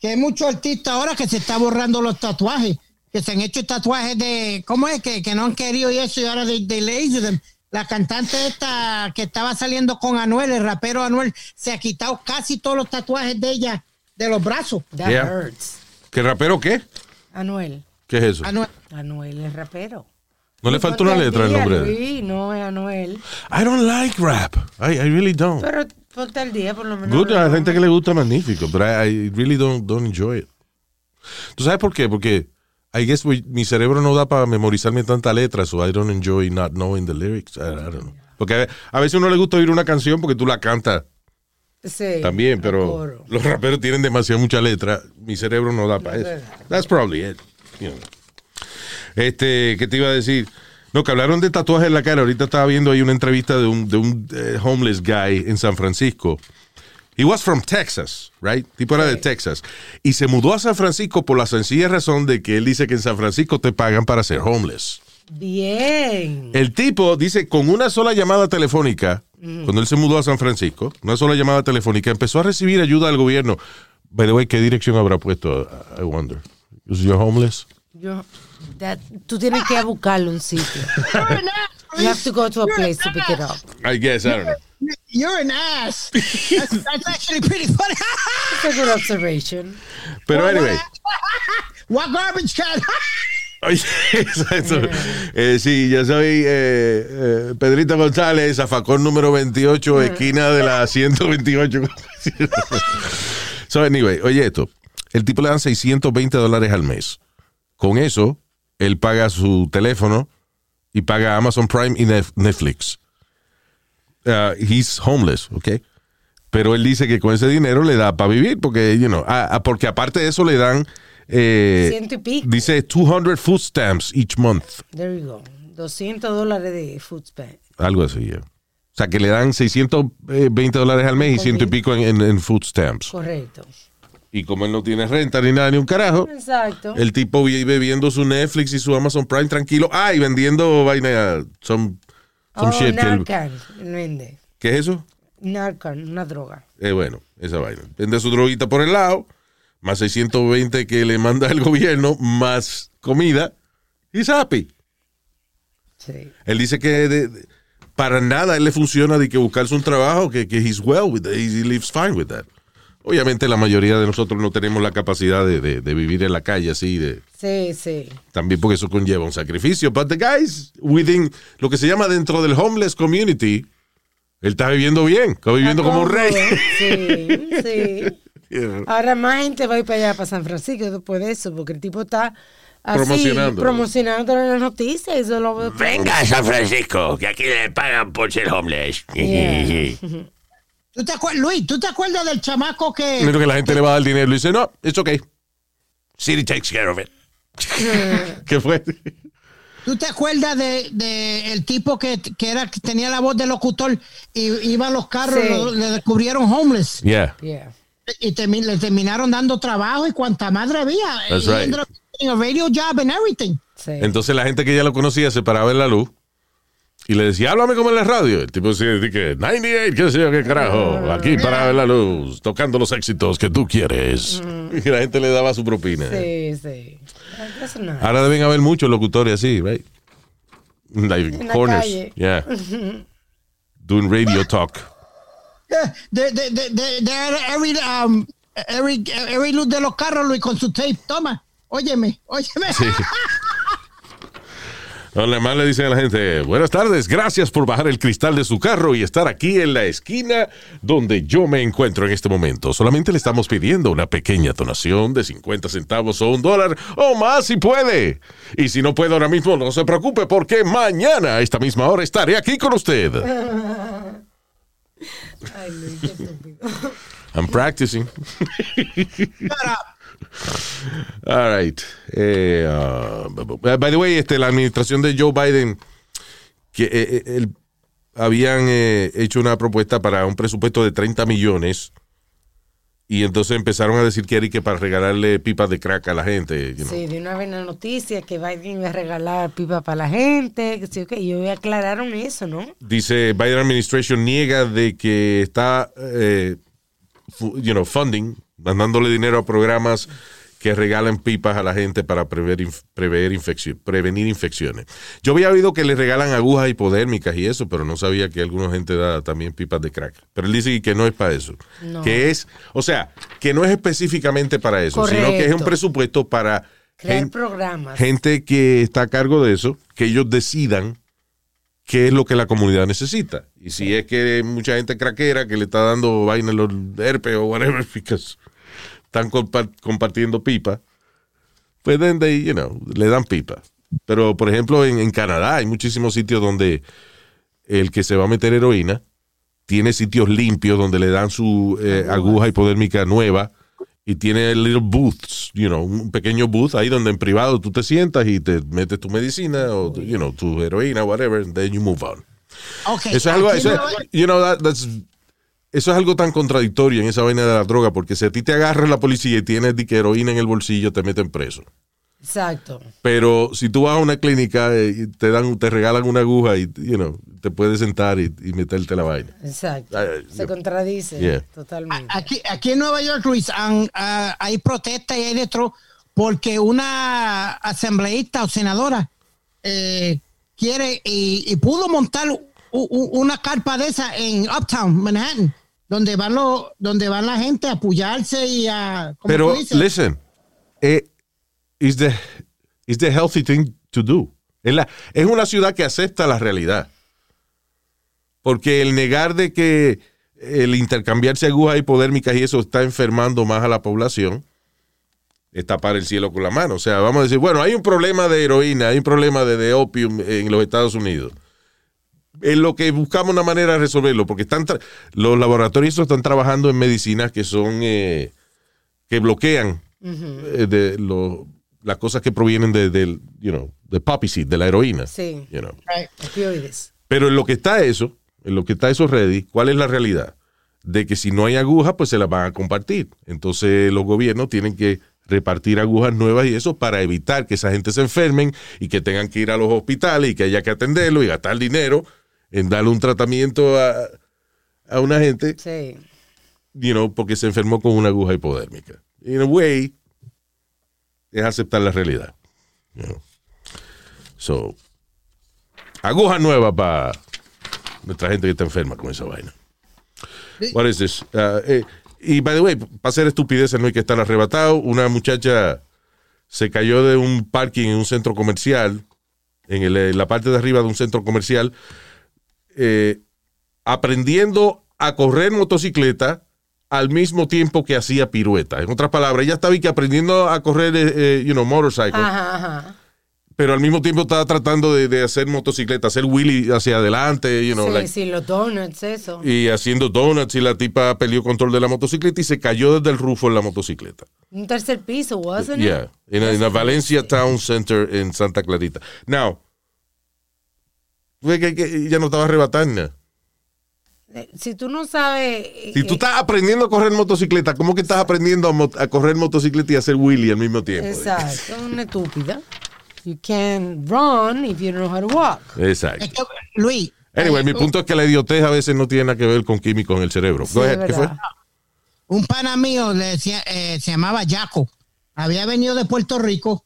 Que hay muchos artistas ahora que se está borrando los tatuajes. Que se han hecho tatuajes de... ¿Cómo es? Que, que no han querido y eso y ahora de, de laser them. La cantante esta que estaba saliendo con Anuel, el rapero Anuel, se ha quitado casi todos los tatuajes de ella de los brazos. That Yeah. hurts. ¿Qué rapero qué? Anuel. ¿Qué es eso? Anuel. Anuel es rapero. No le falta una letra al día, nombre de Luis, no es Anuel. I don't like rap. I, I really don't. Pero ponte al día, por lo menos. Good, la gente que le gusta magnífico, pero I, I really don't, don't enjoy it. ¿Tú sabes por qué? Porque I guess we- mi cerebro no da para memorizarme tanta letra, so I don't enjoy not knowing the lyrics. I, I don't know. Porque a veces uno le gusta oír una canción porque tú la cantas Sí, también, el pero los raperos tienen demasiado mucha letra. Mi cerebro no da para Es eso. That's probably it. You know. Este, ¿qué te iba a decir? No, que hablaron de tatuajes en la cara. Ahorita estaba viendo ahí una entrevista de un, de un eh, homeless guy en San Francisco. He was from Texas, right? Tipo era de Texas. Y se mudó a San Francisco por la sencilla razón de que él dice que en San Francisco te pagan para ser homeless. Bien. El tipo dice, con una sola llamada telefónica, cuando él se mudó a San Francisco, una sola llamada telefónica, empezó a recibir ayuda del gobierno. By the way, ¿qué dirección habrá puesto? I wonder. Is you homeless? Yo, that- tú tienes que ir a buscarlo un sitio. (laughs) You have to go to a place to pick it up. I guess, I don't know. You're an ass. That's, that's actually pretty funny. It's a good observation. Pero anyway. (laughs) What garbage can? (laughs) Oye, exacto. Eh, sí, yo soy eh, eh, Pedrito González, zafacón número 28, esquina de la 128. so, anyway, oye esto. El tipo le dan 620 dólares al mes. Con eso, él paga su teléfono y paga Amazon Prime y Netflix. Uh, he's homeless, ¿ok? Pero él dice que con ese dinero le da para vivir, porque, you know, ah, ah, porque aparte de eso le dan... eh, Ciento y pico. Dice 200 food stamps each month. There you go. 200 dólares de food spend. Algo así, ya. O sea, que le dan 620 dólares al mes y ciento y pico en, en- en food stamps. Correcto. Y como él no tiene renta ni nada, ni un carajo, Exacto. el tipo vive viendo su Netflix y su Amazon Prime tranquilo. Ah, y vendiendo vaina, some, some oh, shit. que él- Narcan. Vende. ¿Qué es eso? Narcan, una droga. Eh, bueno, esa vaina. Vende su droguita por el lado, más 620 que le manda el (laughs) gobierno, más comida. He's happy. Sí. Él dice que de- de- para nada él le funciona de que buscarse un trabajo, que, que he's well with that, he lives fine with that. Obviamente la mayoría de nosotros no tenemos la capacidad de, de- de vivir en la calle así, de, Sí, sí. también porque eso conlleva un sacrificio. But the guys within, lo que se llama dentro del homeless community, él está viviendo bien, está viviendo como un rey. Sí, (laughs) sí. Yeah. Ahora más gente va a ir para allá, para San Francisco, después de eso, porque el tipo está así, en las noticias. Eso lo Venga a San Francisco, que aquí le pagan por ser homeless. Yeah. (laughs) ¿Tú te acuer- Luis, ¿tú te acuerdas del chamaco que... Mira que la gente le va a dar dinero y dice, no, it's okay. City takes care of it. (laughs) ¿Qué fue? ¿Tú te acuerdas de, de el tipo que, que era que tenía la voz de locutor y iba a los carros, Sí. lo- le descubrieron homeless Yeah. Yeah. y termi- le terminaron dando trabajo y cuanta madre había. That's Y right. radio job and everything. Sí. Entonces la gente que ya lo conocía se paraba en la luz y le decía, háblame como en la radio. El tipo decía, di que 98, qué sé yo, qué carajo. Aquí parado en la luz, tocando los éxitos que tú quieres. (laughs) Y la gente le daba su propina. Sí, sí. Ahora deben haber muchos locutores así, right? Like En la corners. calle. Yeah. (laughs) Doing radio talk. Yeah, De, de, de, de, de every, um, every, every luz de los carros, Luis, con su tape. Toma, óyeme, óyeme. Sí. (laughs) Además le dicen a la gente, buenas tardes, gracias por bajar el cristal de su carro y estar aquí en la esquina donde yo me encuentro en este momento. Solamente le estamos pidiendo una pequeña donación de 50 centavos o un dólar o más si puede. Y si no puede ahora mismo, no se preocupe porque mañana a esta misma hora estaré aquí con usted. (laughs) Ay. I'm practicing. (laughs) All right. Eh, uh, by the way, este, la administración de Joe Biden, que eh, eh, el- habían eh, hecho una propuesta para un presupuesto de 30 millones y entonces empezaron a decir que era que para regalarle pipas de crack a la gente. you know. Sí, de una vez la noticia que Biden iba a regalar pipa para la gente, que sí, ok, y hoy aclararon eso, ¿no? Dice Biden administration niega de que está, eh, you know, funding, mandándole dinero a programas que regalan pipas a la gente para prever, prever infeccio- prevenir infecciones. Yo había oído que le regalan agujas hipodérmicas y eso, pero no sabía que alguna gente da también pipas de crack. Pero él dice que no es para eso. No. Que es, o sea, que no es específicamente para eso, sino que es un Correcto. presupuesto para Crear gen- programas. gente que está a cargo de eso, que ellos decidan qué es lo que la comunidad necesita. Y si es que mucha gente craquera que le está dando vaina los herpes o whatever, (laughs) because están compa- compartiendo pipa, pues then they, you know, le dan pipa. Pero, por ejemplo, en, en Canadá hay muchísimos sitios donde el que se va a meter heroína tiene sitios limpios donde le dan su eh, aguja hipodérmica nueva y tiene little booths, you know, un pequeño booth ahí donde en privado tú te sientas y te metes tu medicina o, you know, tu heroína, whatever, and then you move on. Ok, Eso es algo, aquí eso, no- you know, that- that's- eso es algo tan contradictorio en esa vaina de la droga, porque si a ti te agarra la policía y tienes di que heroína en el bolsillo, te meten preso. Exacto. Pero si tú vas a una clínica eh, y te dan, te regalan una aguja y, you know, te puedes sentar y, y meterte la vaina. Exacto. Se yo- contradice Yeah. totalmente. Aquí, aquí en Nueva York, Luis, han- ah, hay protestas y hay de todo porque una asambleísta o senadora eh, quiere y, y pudo montar u- u- una carpa de esa en Uptown, Manhattan, donde van los, donde van la gente a apoyarse y a. ¿cómo Pero, dices? listen, eh, is the, is the healthy thing to do. Es, la- es una ciudad que acepta la realidad. Porque el negar de que el intercambiarse agujas hipodérmicas y eso está enfermando más a la población, es tapar el cielo con la mano. O sea, vamos a decir, bueno, hay un problema de heroína, hay un problema de, de opium en los Estados Unidos. En lo que buscamos una manera de resolverlo, porque están los laboratorios están trabajando en medicinas que son eh, que bloquean eh, de lo- las cosas que provienen de, del, you know, de poppy seed, de la heroína. Sí. you know. Pero en lo que está eso, en lo que está eso ready, ¿cuál es la realidad? de que si no hay agujas, pues se las van a compartir. Entonces los gobiernos tienen que repartir agujas nuevas y eso para evitar que esa gente se enfermen y que tengan que ir a los hospitales y que haya que atenderlo y gastar dinero en darle un tratamiento a, a una gente, Sí. you know, porque se enfermó con una aguja hipodérmica. In a way, es aceptar la realidad. you know. So, aguja nueva para nuestra gente que está enferma con esa vaina. What is this? Uh, eh, y by the way, para hacer estupideces no hay que estar arrebatado. Una muchacha se cayó de un parking en un centro comercial, en, el- en la parte de arriba de un centro comercial, eh, aprendiendo a correr motocicleta al mismo tiempo que hacía pirueta. En otras palabras, ella estaba que aprendiendo a correr, eh, eh, you know, motorcycle, Ajá, ajá. pero al mismo tiempo estaba tratando de, de hacer motocicleta, hacer wheelie hacia adelante, you know, sí, like- sí, los donuts, eso. y haciendo donuts y la tipa perdió control de la motocicleta y se cayó desde el rufo en la motocicleta. Un tercer piso, wasn't it? Yeah, la Valencia Town Center en Santa Clarita. Now, fue que, que ya no estaba arrebatando. Eh, Si tú no sabes... Si eh, tú estás aprendiendo a correr motocicleta, ¿cómo que estás aprendiendo a, mo- a correr motocicleta y hacer wheelie al mismo tiempo? Exacto, una estúpida. You can run if you don't know how to walk. Exacto. Luis, Anyway, mi punto es que la idiotez a veces no tiene nada que ver con químicos en el cerebro. Sí, ahead, ¿Qué fue? un pana mío le decía, eh, se llamaba Jaco. Había venido de Puerto Rico,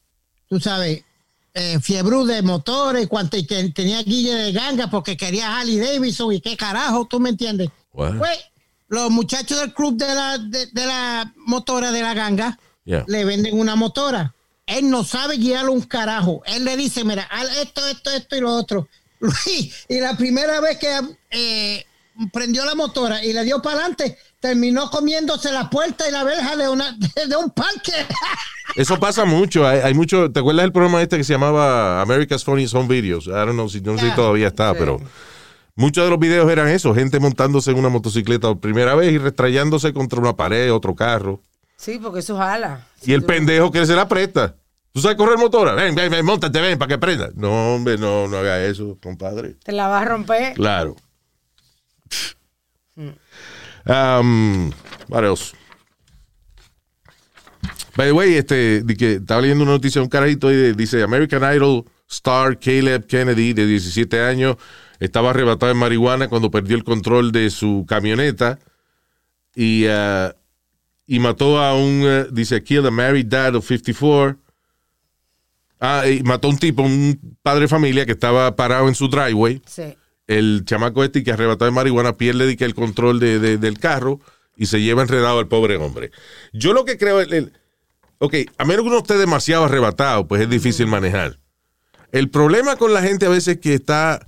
tú sabes, eh, fiebre de motores, que tenía guille de ganga porque quería Harley Davidson y qué carajo, tú me entiendes. What? Pues los muchachos del club de la, de, de la motora de la ganga Yeah. le venden una motora. Él no sabe guiar un carajo. Él le dice, mira, esto, esto, esto y lo otro. (laughs) Luis, y la primera vez que eh, prendió la motora y le dio para adelante, terminó comiéndose la puerta y la verja de, una, de, un parque. (laughs) Eso pasa mucho. Hay, hay mucho. ¿Te acuerdas del programa este que se llamaba America's Funniest Home Videos? I don't know si no sé si Yeah. todavía está, Sí. pero muchos de los videos eran eso, gente montándose en una motocicleta por primera vez y restrayándose contra una pared, otro carro. Sí, porque eso jala. Y el pendejo que se la presta. ¿Tú sabes correr motora? Ven, ven, ven, montate, ven, para que prenda. No, hombre, no, no haga eso, compadre. Te la vas a romper. Claro. Um, else? By the way, este, di que estaba leyendo una noticia de un carajito y dice American Idol star Caleb Kennedy, de 17 años, estaba arrebatado en marihuana cuando perdió el control de su camioneta y, uh, y mató a un, uh, dice, killed a married dad of 54. Ah, y mató a un tipo, un padre de familia que estaba parado en su driveway Sí. El chamaco este que arrebatado de marihuana pierde el control de- de- del carro y se lleva enredado al pobre hombre. Yo lo que creo, el, el- ok, a menos que uno esté demasiado arrebatado, pues es difícil manejar. El problema con la gente a veces que está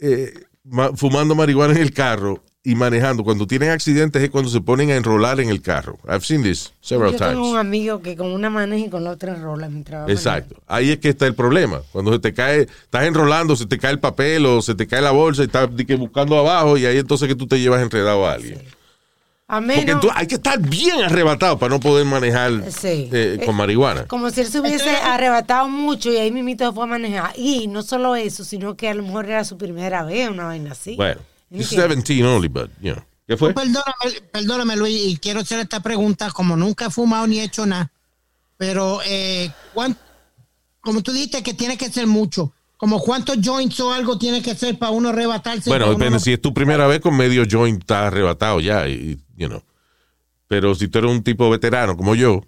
eh, ma- fumando marihuana en el carro y manejando, cuando tienen accidentes es cuando se ponen a enrolar en el carro. I've seen this several Yo times. tengo un amigo que con una maneja y con la otra enrola mientras Exacto. Ahí es que está el problema. Cuando se te cae, estás enrolando, se te cae el papel o se te cae la bolsa y estás buscando abajo y ahí entonces que tú te llevas enredado a alguien. A Porque menos, tú- hay que estar bien arrebatado para no poder manejar Sí. eh, con marihuana. como si él se hubiese arrebatado mucho y ahí mismito fue a manejar. Y no solo eso, sino que a lo mejor era su primera vez, una vaina así. Bueno, he's ¿Entiendes? 17 only, but, you know. ¿Qué fue? Perdóname, perdóname, Luis, y quiero hacer esta pregunta, como nunca he fumado ni he hecho nada, pero eh, ¿cuán- como tú dijiste que tiene que ser mucho, como cuántos joints o algo tiene que ser para uno arrebatarse. Bueno, uno depende. no- Si es tu primera vez con medio joint, estás arrebatado ya, y, you know. Pero si tú eres un tipo veterano como yo,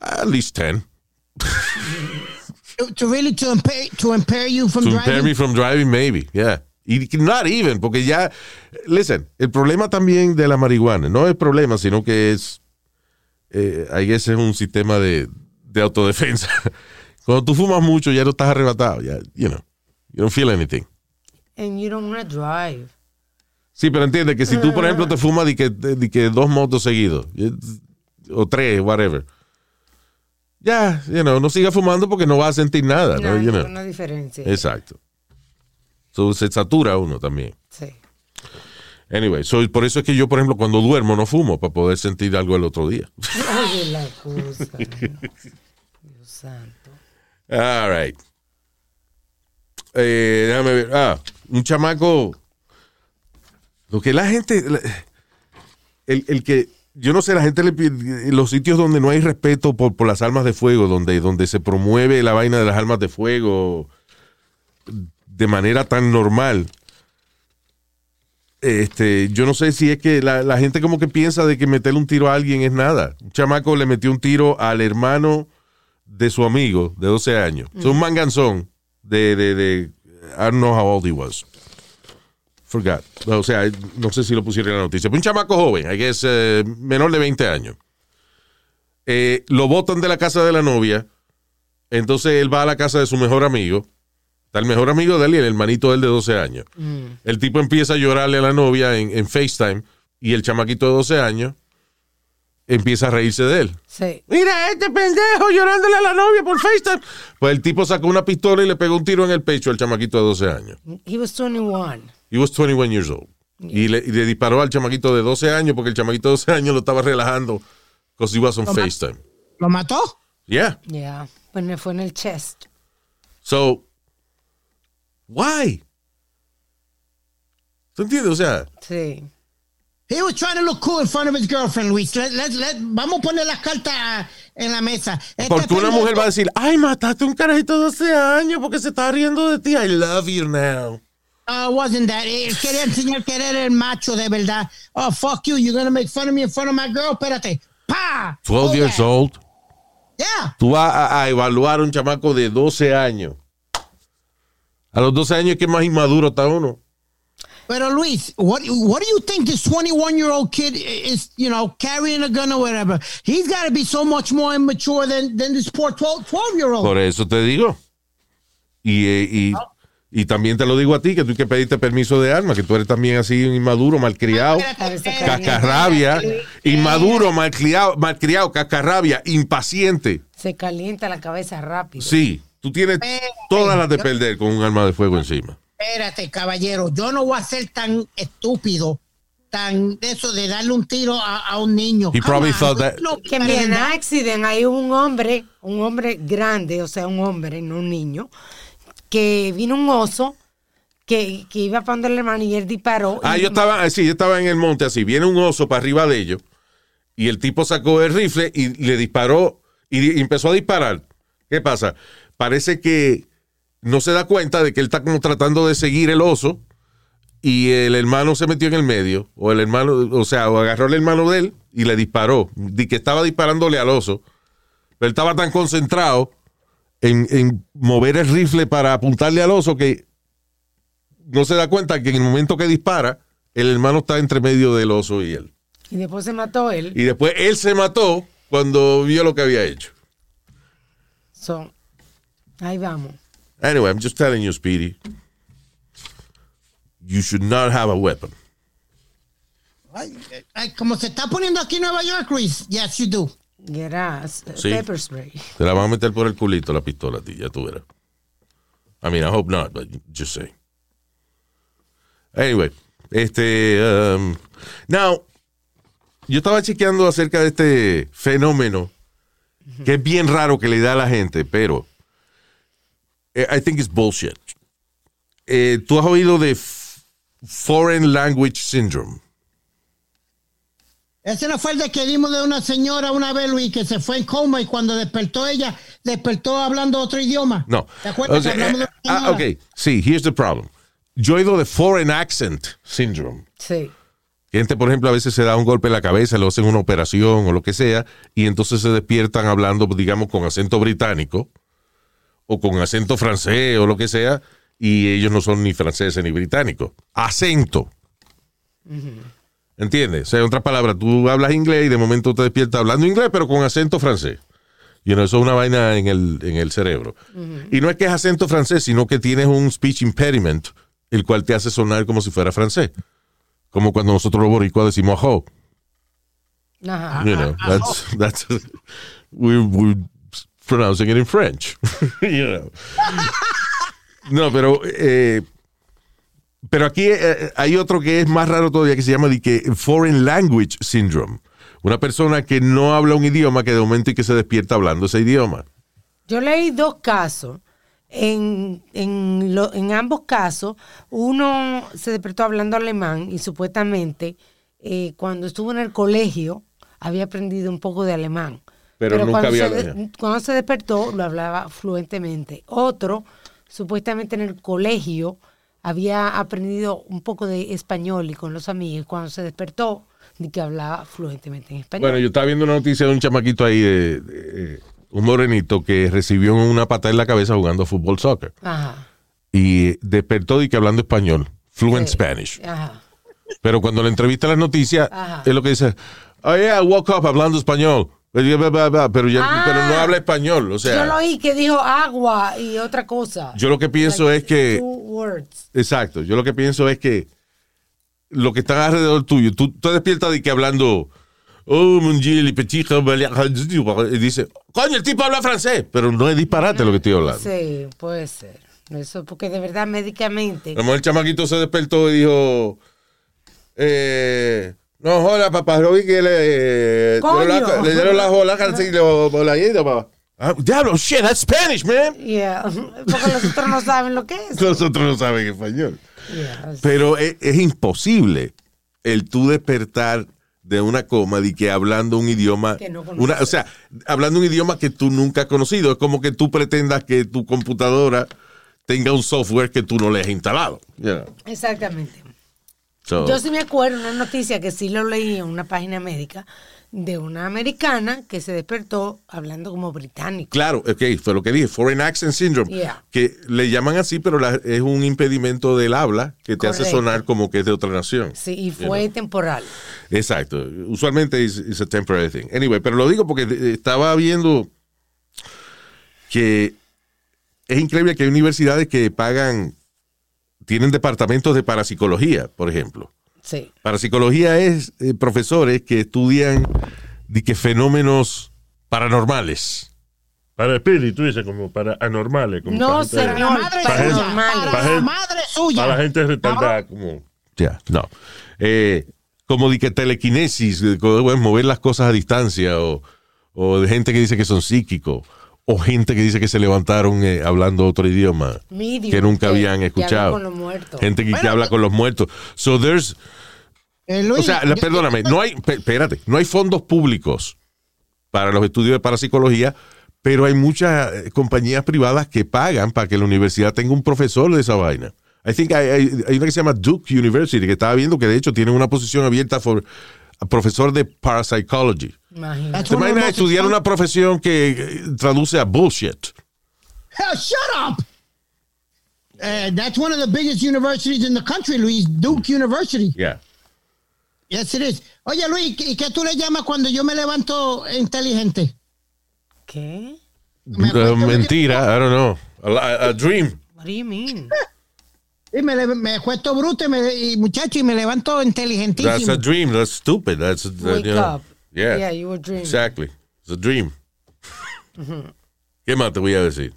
at least 10. to, to really to impair, to impair you from To driving. impair me from driving, maybe, yeah. Y not even, porque ya, listen, el problema también de la marihuana, no es problema, sino que es, eh, ahí ese es un sistema de, de autodefensa. (laughs) Cuando tú fumas mucho, ya no estás arrebatado, ya, you know, you don't feel anything. And you don't want to drive. Sí, pero entiende que si tú, por ejemplo, te fumas de que, de que dos motos seguidos, o tres, whatever, ya, you know, no sigas fumando porque no vas a sentir nada, No You know. ninguna diferencia. Exacto. So, se satura uno también. Sí. Anyway, so, por eso es que yo, por ejemplo, cuando duermo no fumo para poder sentir algo el otro día. (laughs) Oye, la cosa. Dios santo. All right. Eh, déjame ver. Ah, un chamaco. Lo que la gente. el, el que, yo no sé, la gente le pide, los sitios donde no hay respeto por, por las armas de fuego, donde, donde se promueve la vaina de las armas de fuego de manera tan normal. Este, yo no sé si es que la, la gente como que piensa de que meterle un tiro a alguien es nada. Un chamaco le metió un tiro al hermano de su amigo de 12 años. Es un manganzón de, de, de, I don't know how old he was. Forgot. O sea, no sé si lo pusieron en la noticia. Pero un chamaco joven, I guess, eh, menor de 20 años. Eh, lo botan de la casa de la novia. Entonces él va a la casa de su mejor amigo. Está el mejor amigo de él y el hermanito de él de 12 años. El tipo empieza a llorarle a la novia en, en FaceTime y el chamaquito de 12 años empieza a reírse de él. Sí. Mira, este pendejo llorándole a la novia por FaceTime. Pues el tipo sacó una pistola y le pegó un tiro en el pecho al chamaquito de 12 años. He was 21. He was 21 years old. Y, le, y le disparó al chamaquito de 12 años porque el chamaquito de 12 años lo estaba relajando because he was on FaceTime. ¿Lo mató? Yeah. Yeah. Bueno, fue en el chest. So, why? ¿Tú entiendes? O sea, Sí. He was trying to look cool in front of his girlfriend, Luis. Let- let- let- vamos a poner las cartas en la mesa. Este porque una mujer va a decir, ay, mataste a un carajito de 12 años porque se está riendo de ti. I love you now. Uh, wasn't that. Quería enseñar que era el macho de verdad. Oh, fuck you. You're gonna make fun of me in front of my girl. Espérate. Pa. 12 Oh, years yeah. old. Yeah. Tú vas a, a evaluar a un chamaco de 12 años. A los 12 años es que más inmaduro está uno. Pero Luis, what what do you think this 21 year old kid is, you know, carrying a gun or whatever? He's got to be so much more immature than, than this poor 12, 12 year old. Por eso te digo. Y, eh, y, y también te lo digo a ti, que tú que pediste permiso de arma, que tú eres también así inmaduro, malcriado, cascarrabia, inmaduro, malcriado, malcriado, cascarrabia, impaciente. Se calienta la cabeza rápido. Sí, tú tienes todas las de perder con un arma de fuego encima. Espérate, caballero, yo no voy a ser tan estúpido, tan de eso de darle un tiro a, a un niño. He probably Jamás. thought that- No, Que en el accident hay un hombre, un hombre grande, o sea, un hombre, no un niño, que vino un oso que, que iba para donde el hermano y él disparó. Ah, yo estaba, sí, yo estaba en el monte así, viene un oso para arriba de ellos y el tipo sacó el rifle y le disparó y, y empezó a disparar. ¿Qué pasa? Parece que no se da cuenta de que él está como tratando de seguir el oso y el hermano se metió en el medio o el hermano, o sea, o agarró el hermano de él y le disparó. Di que estaba disparándole al oso, pero él estaba tan concentrado en, en mover el rifle para apuntarle al oso que no se da cuenta que en el momento que dispara, el hermano está entre medio del oso y él. y después se mató él. Y después él se mató cuando vio lo que había hecho. So, ahí vamos. Anyway, I'm just telling you, Speedy. You should not have a weapon. Ay, ay, como se está poniendo aquí en Nueva York, Luis. Yes, you do. Get us, uh, Sí. pepper spray. Te la van a meter por el culito la pistola a ti, ya tú verás. I mean, I hope not, but just say. Anyway, este. um, now, yo estaba chequeando acerca de este fenómeno que es bien raro que le da a la gente, pero eh, I think it's bullshit. Eh, ¿Tú has oído de Foreign Language Syndrome? Ese no fue el de que dimos de una señora una vez, Luis, que se fue en coma y cuando despertó ella, despertó hablando otro idioma. No. ¿Te acuerdas O sea, que hablamos de eh, ah, ok, sí, here's the problem. Yo he oído de Foreign Accent Syndrome. Sí. Gente, por ejemplo, a veces se da un golpe en la cabeza, le hacen una operación o lo que sea, y entonces se despiertan hablando, digamos, con acento británico o con acento francés o lo que sea, y ellos no son ni franceses ni británicos. Acento. ¿Entiendes? O sea, en otras palabras, tú hablas inglés y de momento te despiertas hablando inglés, pero con acento francés. Y no, eso es una vaina en el, en el cerebro. Y no es que es acento francés, sino que tienes un speech impediment, el cual te hace sonar como si fuera francés. Como cuando nosotros los boricuas decimos ajo. Ajá. You know, that's, we're pronouncing it in French. (laughs) No, pero, eh, pero aquí eh, hay otro que es más raro todavía que se llama de que Foreign Language Syndrome. Una persona que no habla un idioma que de momento y que se despierta hablando ese idioma. Yo leí dos casos. En, en, lo- en ambos casos, uno se despertó hablando alemán y supuestamente eh, cuando estuvo en el colegio había aprendido un poco de alemán. Pero nunca cuando había se, cuando se despertó lo hablaba fluentemente. Otro, supuestamente en el colegio, había aprendido un poco de español y con los amigos. Cuando se despertó, di que hablaba fluentemente en español. Bueno, yo estaba viendo una noticia de un chamaquito ahí, de, de, eh, un morenito, que recibió una patada en la cabeza jugando fútbol soccer. Ajá. Y despertó y que hablando español, fluent Sí. Spanish. Ajá. Pero cuando le entrevista las noticias, Ajá. es lo que dice, oh yeah, I woke up hablando español. Pero ya, Ah. pero no habla español. O sea, Yo lo oí que dijo agua y otra cosa. Yo lo que pienso Like es que- words. Exacto. Yo lo que pienso es que lo que está alrededor tuyo, tú te despiertas de que hablando, oh, mon Dieu, les petits rebelles", y dice, coño, el tipo habla francés, pero no es disparate lo que estoy hablando. Sí, puede ser. Eso porque de verdad médicamente. A lo mejor el chamaquito se despertó y dijo, eh, no joda, papá, yo vi que le, Coño. le, dieron la- jola, y lo- lo- la ida, papá. Ah, diablo, shit, that's Spanish, man. Yeah, porque los otros no saben lo que es. Nosotros no saben español. Yeah, Pero es, es imposible el tú despertar de una coma y que hablando un idioma, Que no conoces. una, o sea, hablando un idioma que tú nunca has conocido. Es como que tú pretendas que tu computadora tenga un software que tú no le has instalado. know. Exactamente. So, Yo sí me acuerdo una noticia que sí lo leí en una página médica de una americana que se despertó hablando como británico. Claro, ok, fue lo que dije, Foreign Accent Syndrome, Yeah. que le llaman así, pero la- es un impedimento del habla que te hace sonar como que es de otra nación. Sí, y fue temporal. Exacto. Usualmente es a temporary thing. Anyway, pero lo digo porque estaba viendo que es increíble que hay universidades que pagan, tienen departamentos de parapsicología, por ejemplo. Sí. Parapsicología es eh, profesores que estudian de que fenómenos paranormales. Para espíritu, dice, como para anormales. Como No, para gente- la señor, madre para suya. gente- Para para la gente- madre suya. Para la gente retardada, como... Ya, no. Eh, como de que telequinesis, de bueno, mover las cosas a distancia, o, o de gente que dice que son psíquicos, o gente que dice que se levantaron eh, hablando otro idioma que nunca que- habían que escuchado. hablan con los muertos. Gente que, que Bueno, habla con los muertos. So there's, Eh, Luis, o sea, yo- perdóname, no hay, espérate, no hay fondos públicos para los estudios de parapsicología, pero hay muchas eh, compañías privadas que pagan para que la universidad tenga un profesor de esa vaina. I think hay, hay- hay una que se llama Duke University, que estaba viendo que de hecho tiene una posición abierta por a profesor de parapsychology. Imagínate. That's ¿Te one of the imaginas estudiar una profesión que eh, traduce a bullshit? Hell, shut up. Uh, that's one of the biggest universities in the country, Luis. Duke University. Yeah. Yes, it is. Oye, Luis, ¿y qué tú le llamas cuando yo me levanto inteligente? ¿Qué? Me Uh, mentira, I don't know. A, a- a dream. What do you mean? Y me, me acuesto bruto y, me- y, muchacho y me levanto inteligentísimo. That's a dream. That's stupid. That's uh, Wake you know, up. Yeah. Yeah, you were dreaming. Exactly. It's a dream. (laughs) ¿Qué más te voy a decir?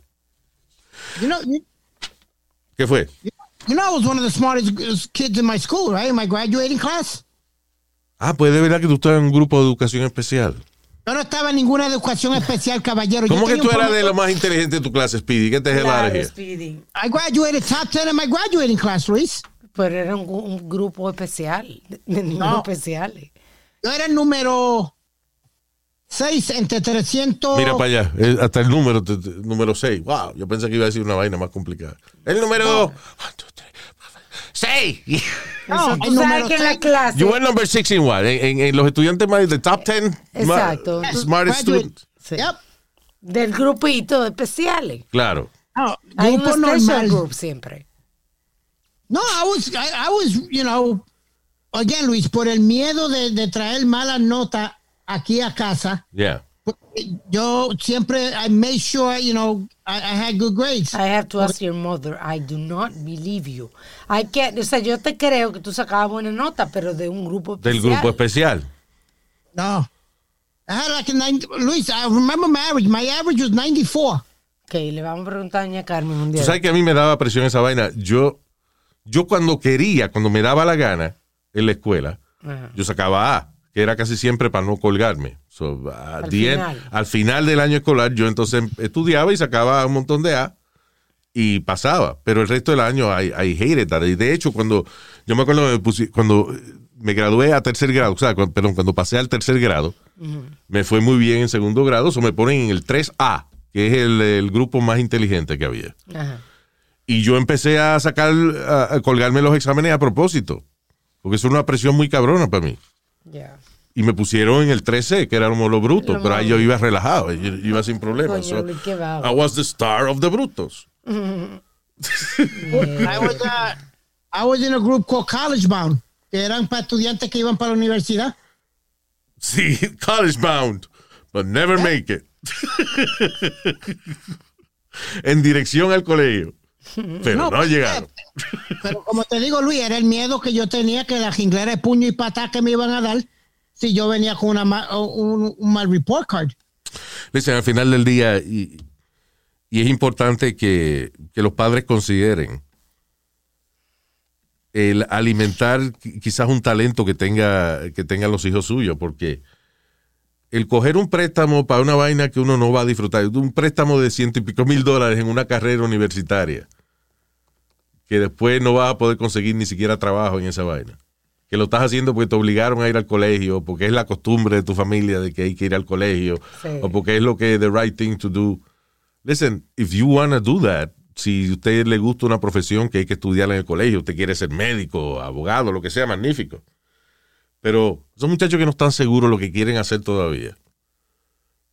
You know, you, ¿Qué fue? you know, I was one of the smartest kids in my school, right? In my graduating class. Ah, pues de verdad que tú estás en un grupo de educación especial. Yo no estaba en ninguna educación especial, caballero. Yo ¿Cómo que tenía tú eras de lo más inteligente de tu clase, Speedy? ¿Qué te Claro, here? Speedy. I graduated top 10 in my graduating class, Luis. Pero era un, grupo especial, de niños No. especiales. Yo era el número 6 entre 300. Mira para allá, eh, hasta el número, número 6. Wow, yo pensé que iba a decir una vaina más complicada. El número 6. No, el tú sabes número que en la clase. You were number 6 in what? En, en- en los estudiantes más de top 10 Exacto. ma- smartest students. Sí. Yep. Del grupito de especiales. Claro. No, Hay un grupo normal. group siempre. No, I was, I, I was, you know, again, Luis, por el miedo de, de traer malas notas aquí a casa, Yeah. yo siempre, I made sure, you know, I, I had good grades. I have to ask your mother. I do not believe you. I can't, o sea, yo te creo que tú sacabas buena nota, pero de un grupo Del especial. grupo especial. No. I had like a 90, Luis, I remember my average. My average was 94. Ok, le vamos a preguntar a doña Carmen un Tú día. sabes que a mí me daba presión esa vaina. Yo, yo cuando quería, cuando me daba la gana en la escuela, Ajá. yo sacaba A, que era casi siempre para no colgarme. So, at Al the end- final. al final del año escolar, yo entonces estudiaba y sacaba un montón de A y pasaba. Pero el resto del año, I, I hated that. Y de hecho, cuando yo me acuerdo me cuando me gradué a tercer grado, o sea, cu- perdón, cuando pasé al tercer grado, me fue muy bien en segundo grado, eso me ponen en el 3A, que es el, el grupo más inteligente que había. Y yo empecé a sacar, a, a colgarme los exámenes a propósito, porque eso es una presión muy cabrona para mí. Ya. Y me pusieron en el 13, que era como los brutos, Lo pero ahí yo iba relajado, yo iba sin problemas. So. I was the star of the brutos. (laughs) I was, uh, I was in a group called College Bound, que eran para estudiantes que iban para la universidad. Sí, (laughs) college bound, but never make it. (laughs) en dirección al colegio. Pero no, pues, llegaron. Pero como te digo, Luis, era el miedo que yo tenía que la jinglera de puño y patá que me iban a dar si yo venía con una ma- o un, un mal report card. Listen, al final del día, y, y es importante que, que los padres consideren el alimentar qui- quizás un talento que tenga que tengan los hijos suyos, porque el coger un préstamo para una vaina que uno no va a disfrutar, un préstamo de ciento y pico mil dólares en una carrera universitaria, que después no vas a poder conseguir ni siquiera trabajo en esa vaina. Que lo estás haciendo porque te obligaron a ir al colegio, porque es la costumbre de tu familia de que hay que ir al colegio, Sí. o porque es lo que es the right thing to do. Listen, if you want to do that, si a usted le gusta una profesión que hay que estudiar en el colegio, usted quiere ser médico, abogado, lo que sea, magnífico. Pero son muchachos que no están seguros lo que quieren hacer todavía.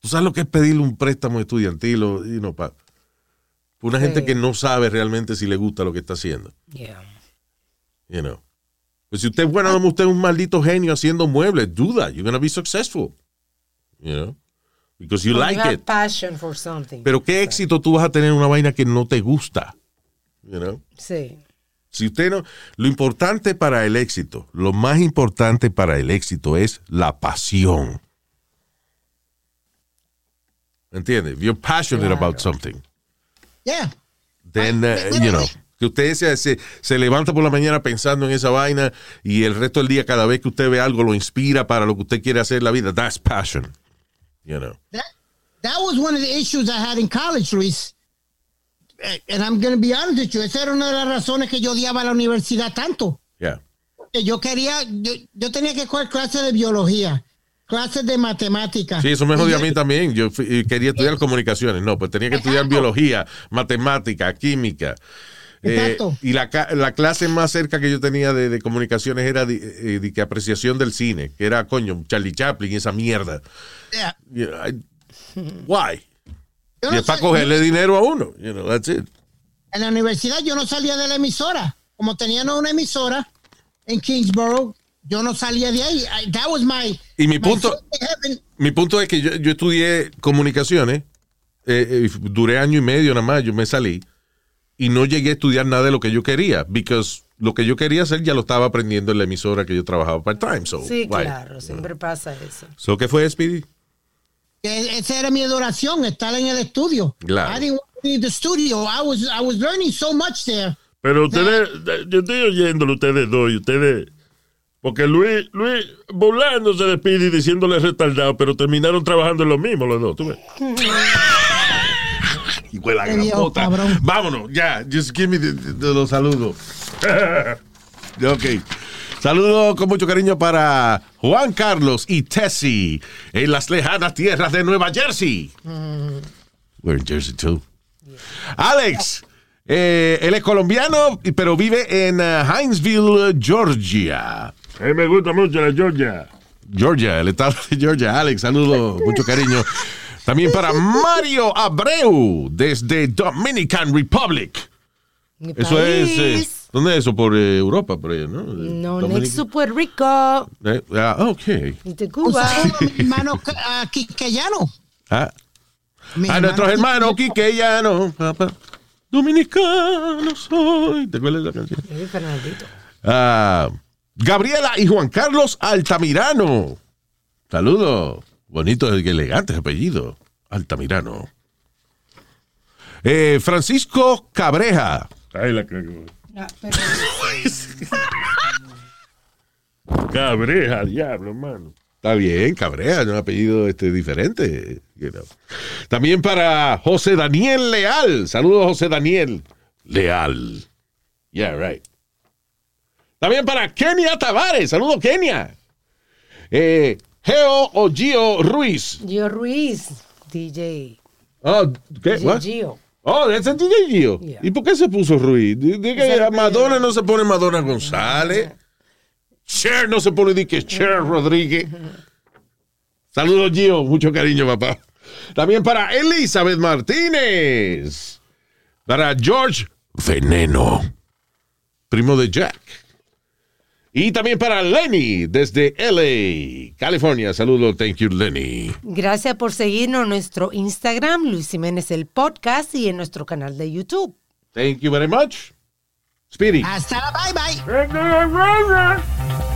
¿Tú sabes lo que es pedirle un préstamo estudiantil o, you know, pa- pa una gente que no sabe realmente si le gusta lo que está haciendo? Yeah. You know. Pues si usted es bueno, usted es un maldito genio haciendo muebles, that. You're gonna be successful. You know? Because you When like you have it. passion for something. Pero qué éxito tú vas a tener en una vaina que no te gusta. You know? Sí. Si usted no, lo importante para el éxito, lo más importante para el éxito es la pasión. ¿Entiendes? If you're passionate about something, Yeah. then, uh, Ay, you know, que usted se, se, se levanta por la mañana pensando en esa vaina y el resto del día, cada vez que usted ve algo, lo inspira para lo que usted quiere hacer en la vida. That's passion. You know. That, that was one of the issues I had in college, Luis. Eh, And I'm going to be honest with you. Esa era una de las razones que yo odiaba la universidad tanto. Yeah. Yo quería, yo, yo tenía que coger clases de biología, clases de matemáticas. Sí, eso me Y jodió a mí también. Yo fui- quería estudiar comunicaciones. No, pues tenía que estudiar biología, matemática, química. Eh, Exacto. y la, la clase más cerca que yo tenía de, de comunicaciones era de, eh, de apreciación del cine, que era, coño, Charlie Chaplin y esa mierda. Yeah. I- why? Yo Y no es para cogerle dinero a uno. You know, that's it. en la universidad yo no salía de la emisora. Como tenían una emisora en Kingsborough, yo no salía de ahí. I- that was my. Y mi my punto-. Mi punto es que yo, yo estudié comunicaciones, eh, eh, duré año y medio nada más, yo me salí y no llegué a estudiar nada de lo que yo quería, because lo que yo quería hacer ya lo estaba aprendiendo en la emisora que yo trabajaba part-time. So, Sí, why? claro. Siempre pasa eso. So, ¿Qué fue, Speedy? Esa era mi adoración, estar en el estudio. Claro. I didn't want to leave the studio. I was, I was learning so much there. Pero ustedes, yo estoy oyéndolo ustedes dos y ustedes. Porque Luis, Luis burlándose de Speedy diciéndole retardado, pero terminaron trabajando en lo mismo los dos. ¿tú ves? (laughs) Hijo de la Qué gran viejo puta. cabrón. Vámonos, ya. Just give me the- the- los saludos. (laughs) ok. Saludos con mucho cariño para Juan Carlos y Tessie en las lejanas tierras de Nueva Jersey. We're in Jersey too. Alex, eh, él es colombiano, pero vive en eh, Hinesville, Georgia. A mí me gusta mucho la Georgia. Georgia, el estado de Georgia. Alex, saludos, mucho cariño. También para Mario Abreu, desde Dominican Republic. Mi Eso es. eh. ¿Dónde es eso? Por eh, Europa, por ahí, ¿no? No, Dominic- Nexo, Puerto Rico. Eh, ah, ok. Y de Cuba. saludo a mi hermano uh, Quiqueyano. Ah, Mi a hermano nuestros hermanos Quiqueyano. quiqueyanos. papá. Dominicano soy. ¿Te acuerdas de esa canción? Ay, Fernandito. Ah, Gabriela y Juan Carlos Altamirano. Saludos. Bonito y elegante apellido. Altamirano. Eh, Francisco Cabreja. Ay, la cagó. Cabreja, diablo, hermano. Está bien, Cabreja, es un apellido este, diferente. you know. También para José Daniel Leal. Saludos, José Daniel Leal. Yeah, right. También para Kenia Tavares. Saludos, Kenia. Eh, Geo o Gio Ruiz. Gio Ruiz, DJ. Oh, ¿qué? Gio. Oh, that's a Gio. Yeah. ¿Y por qué se puso Ruiz? Di- di que Ese a es Madonna no se pone Madonna González. Cher no se pone di que Cher Rodríguez. (laughs) Saludos, Gio. Mucho cariño, papá. También para Elizabeth Martínez. Para George Veneno. Primo de Jack. Y también para Lenny desde LA, California. Saludos, thank you, Lenny. Gracias por seguirnos en nuestro Instagram, Luis Jiménez el podcast y en nuestro canal de YouTube. Thank you very much. Speedy. Hasta la bye bye.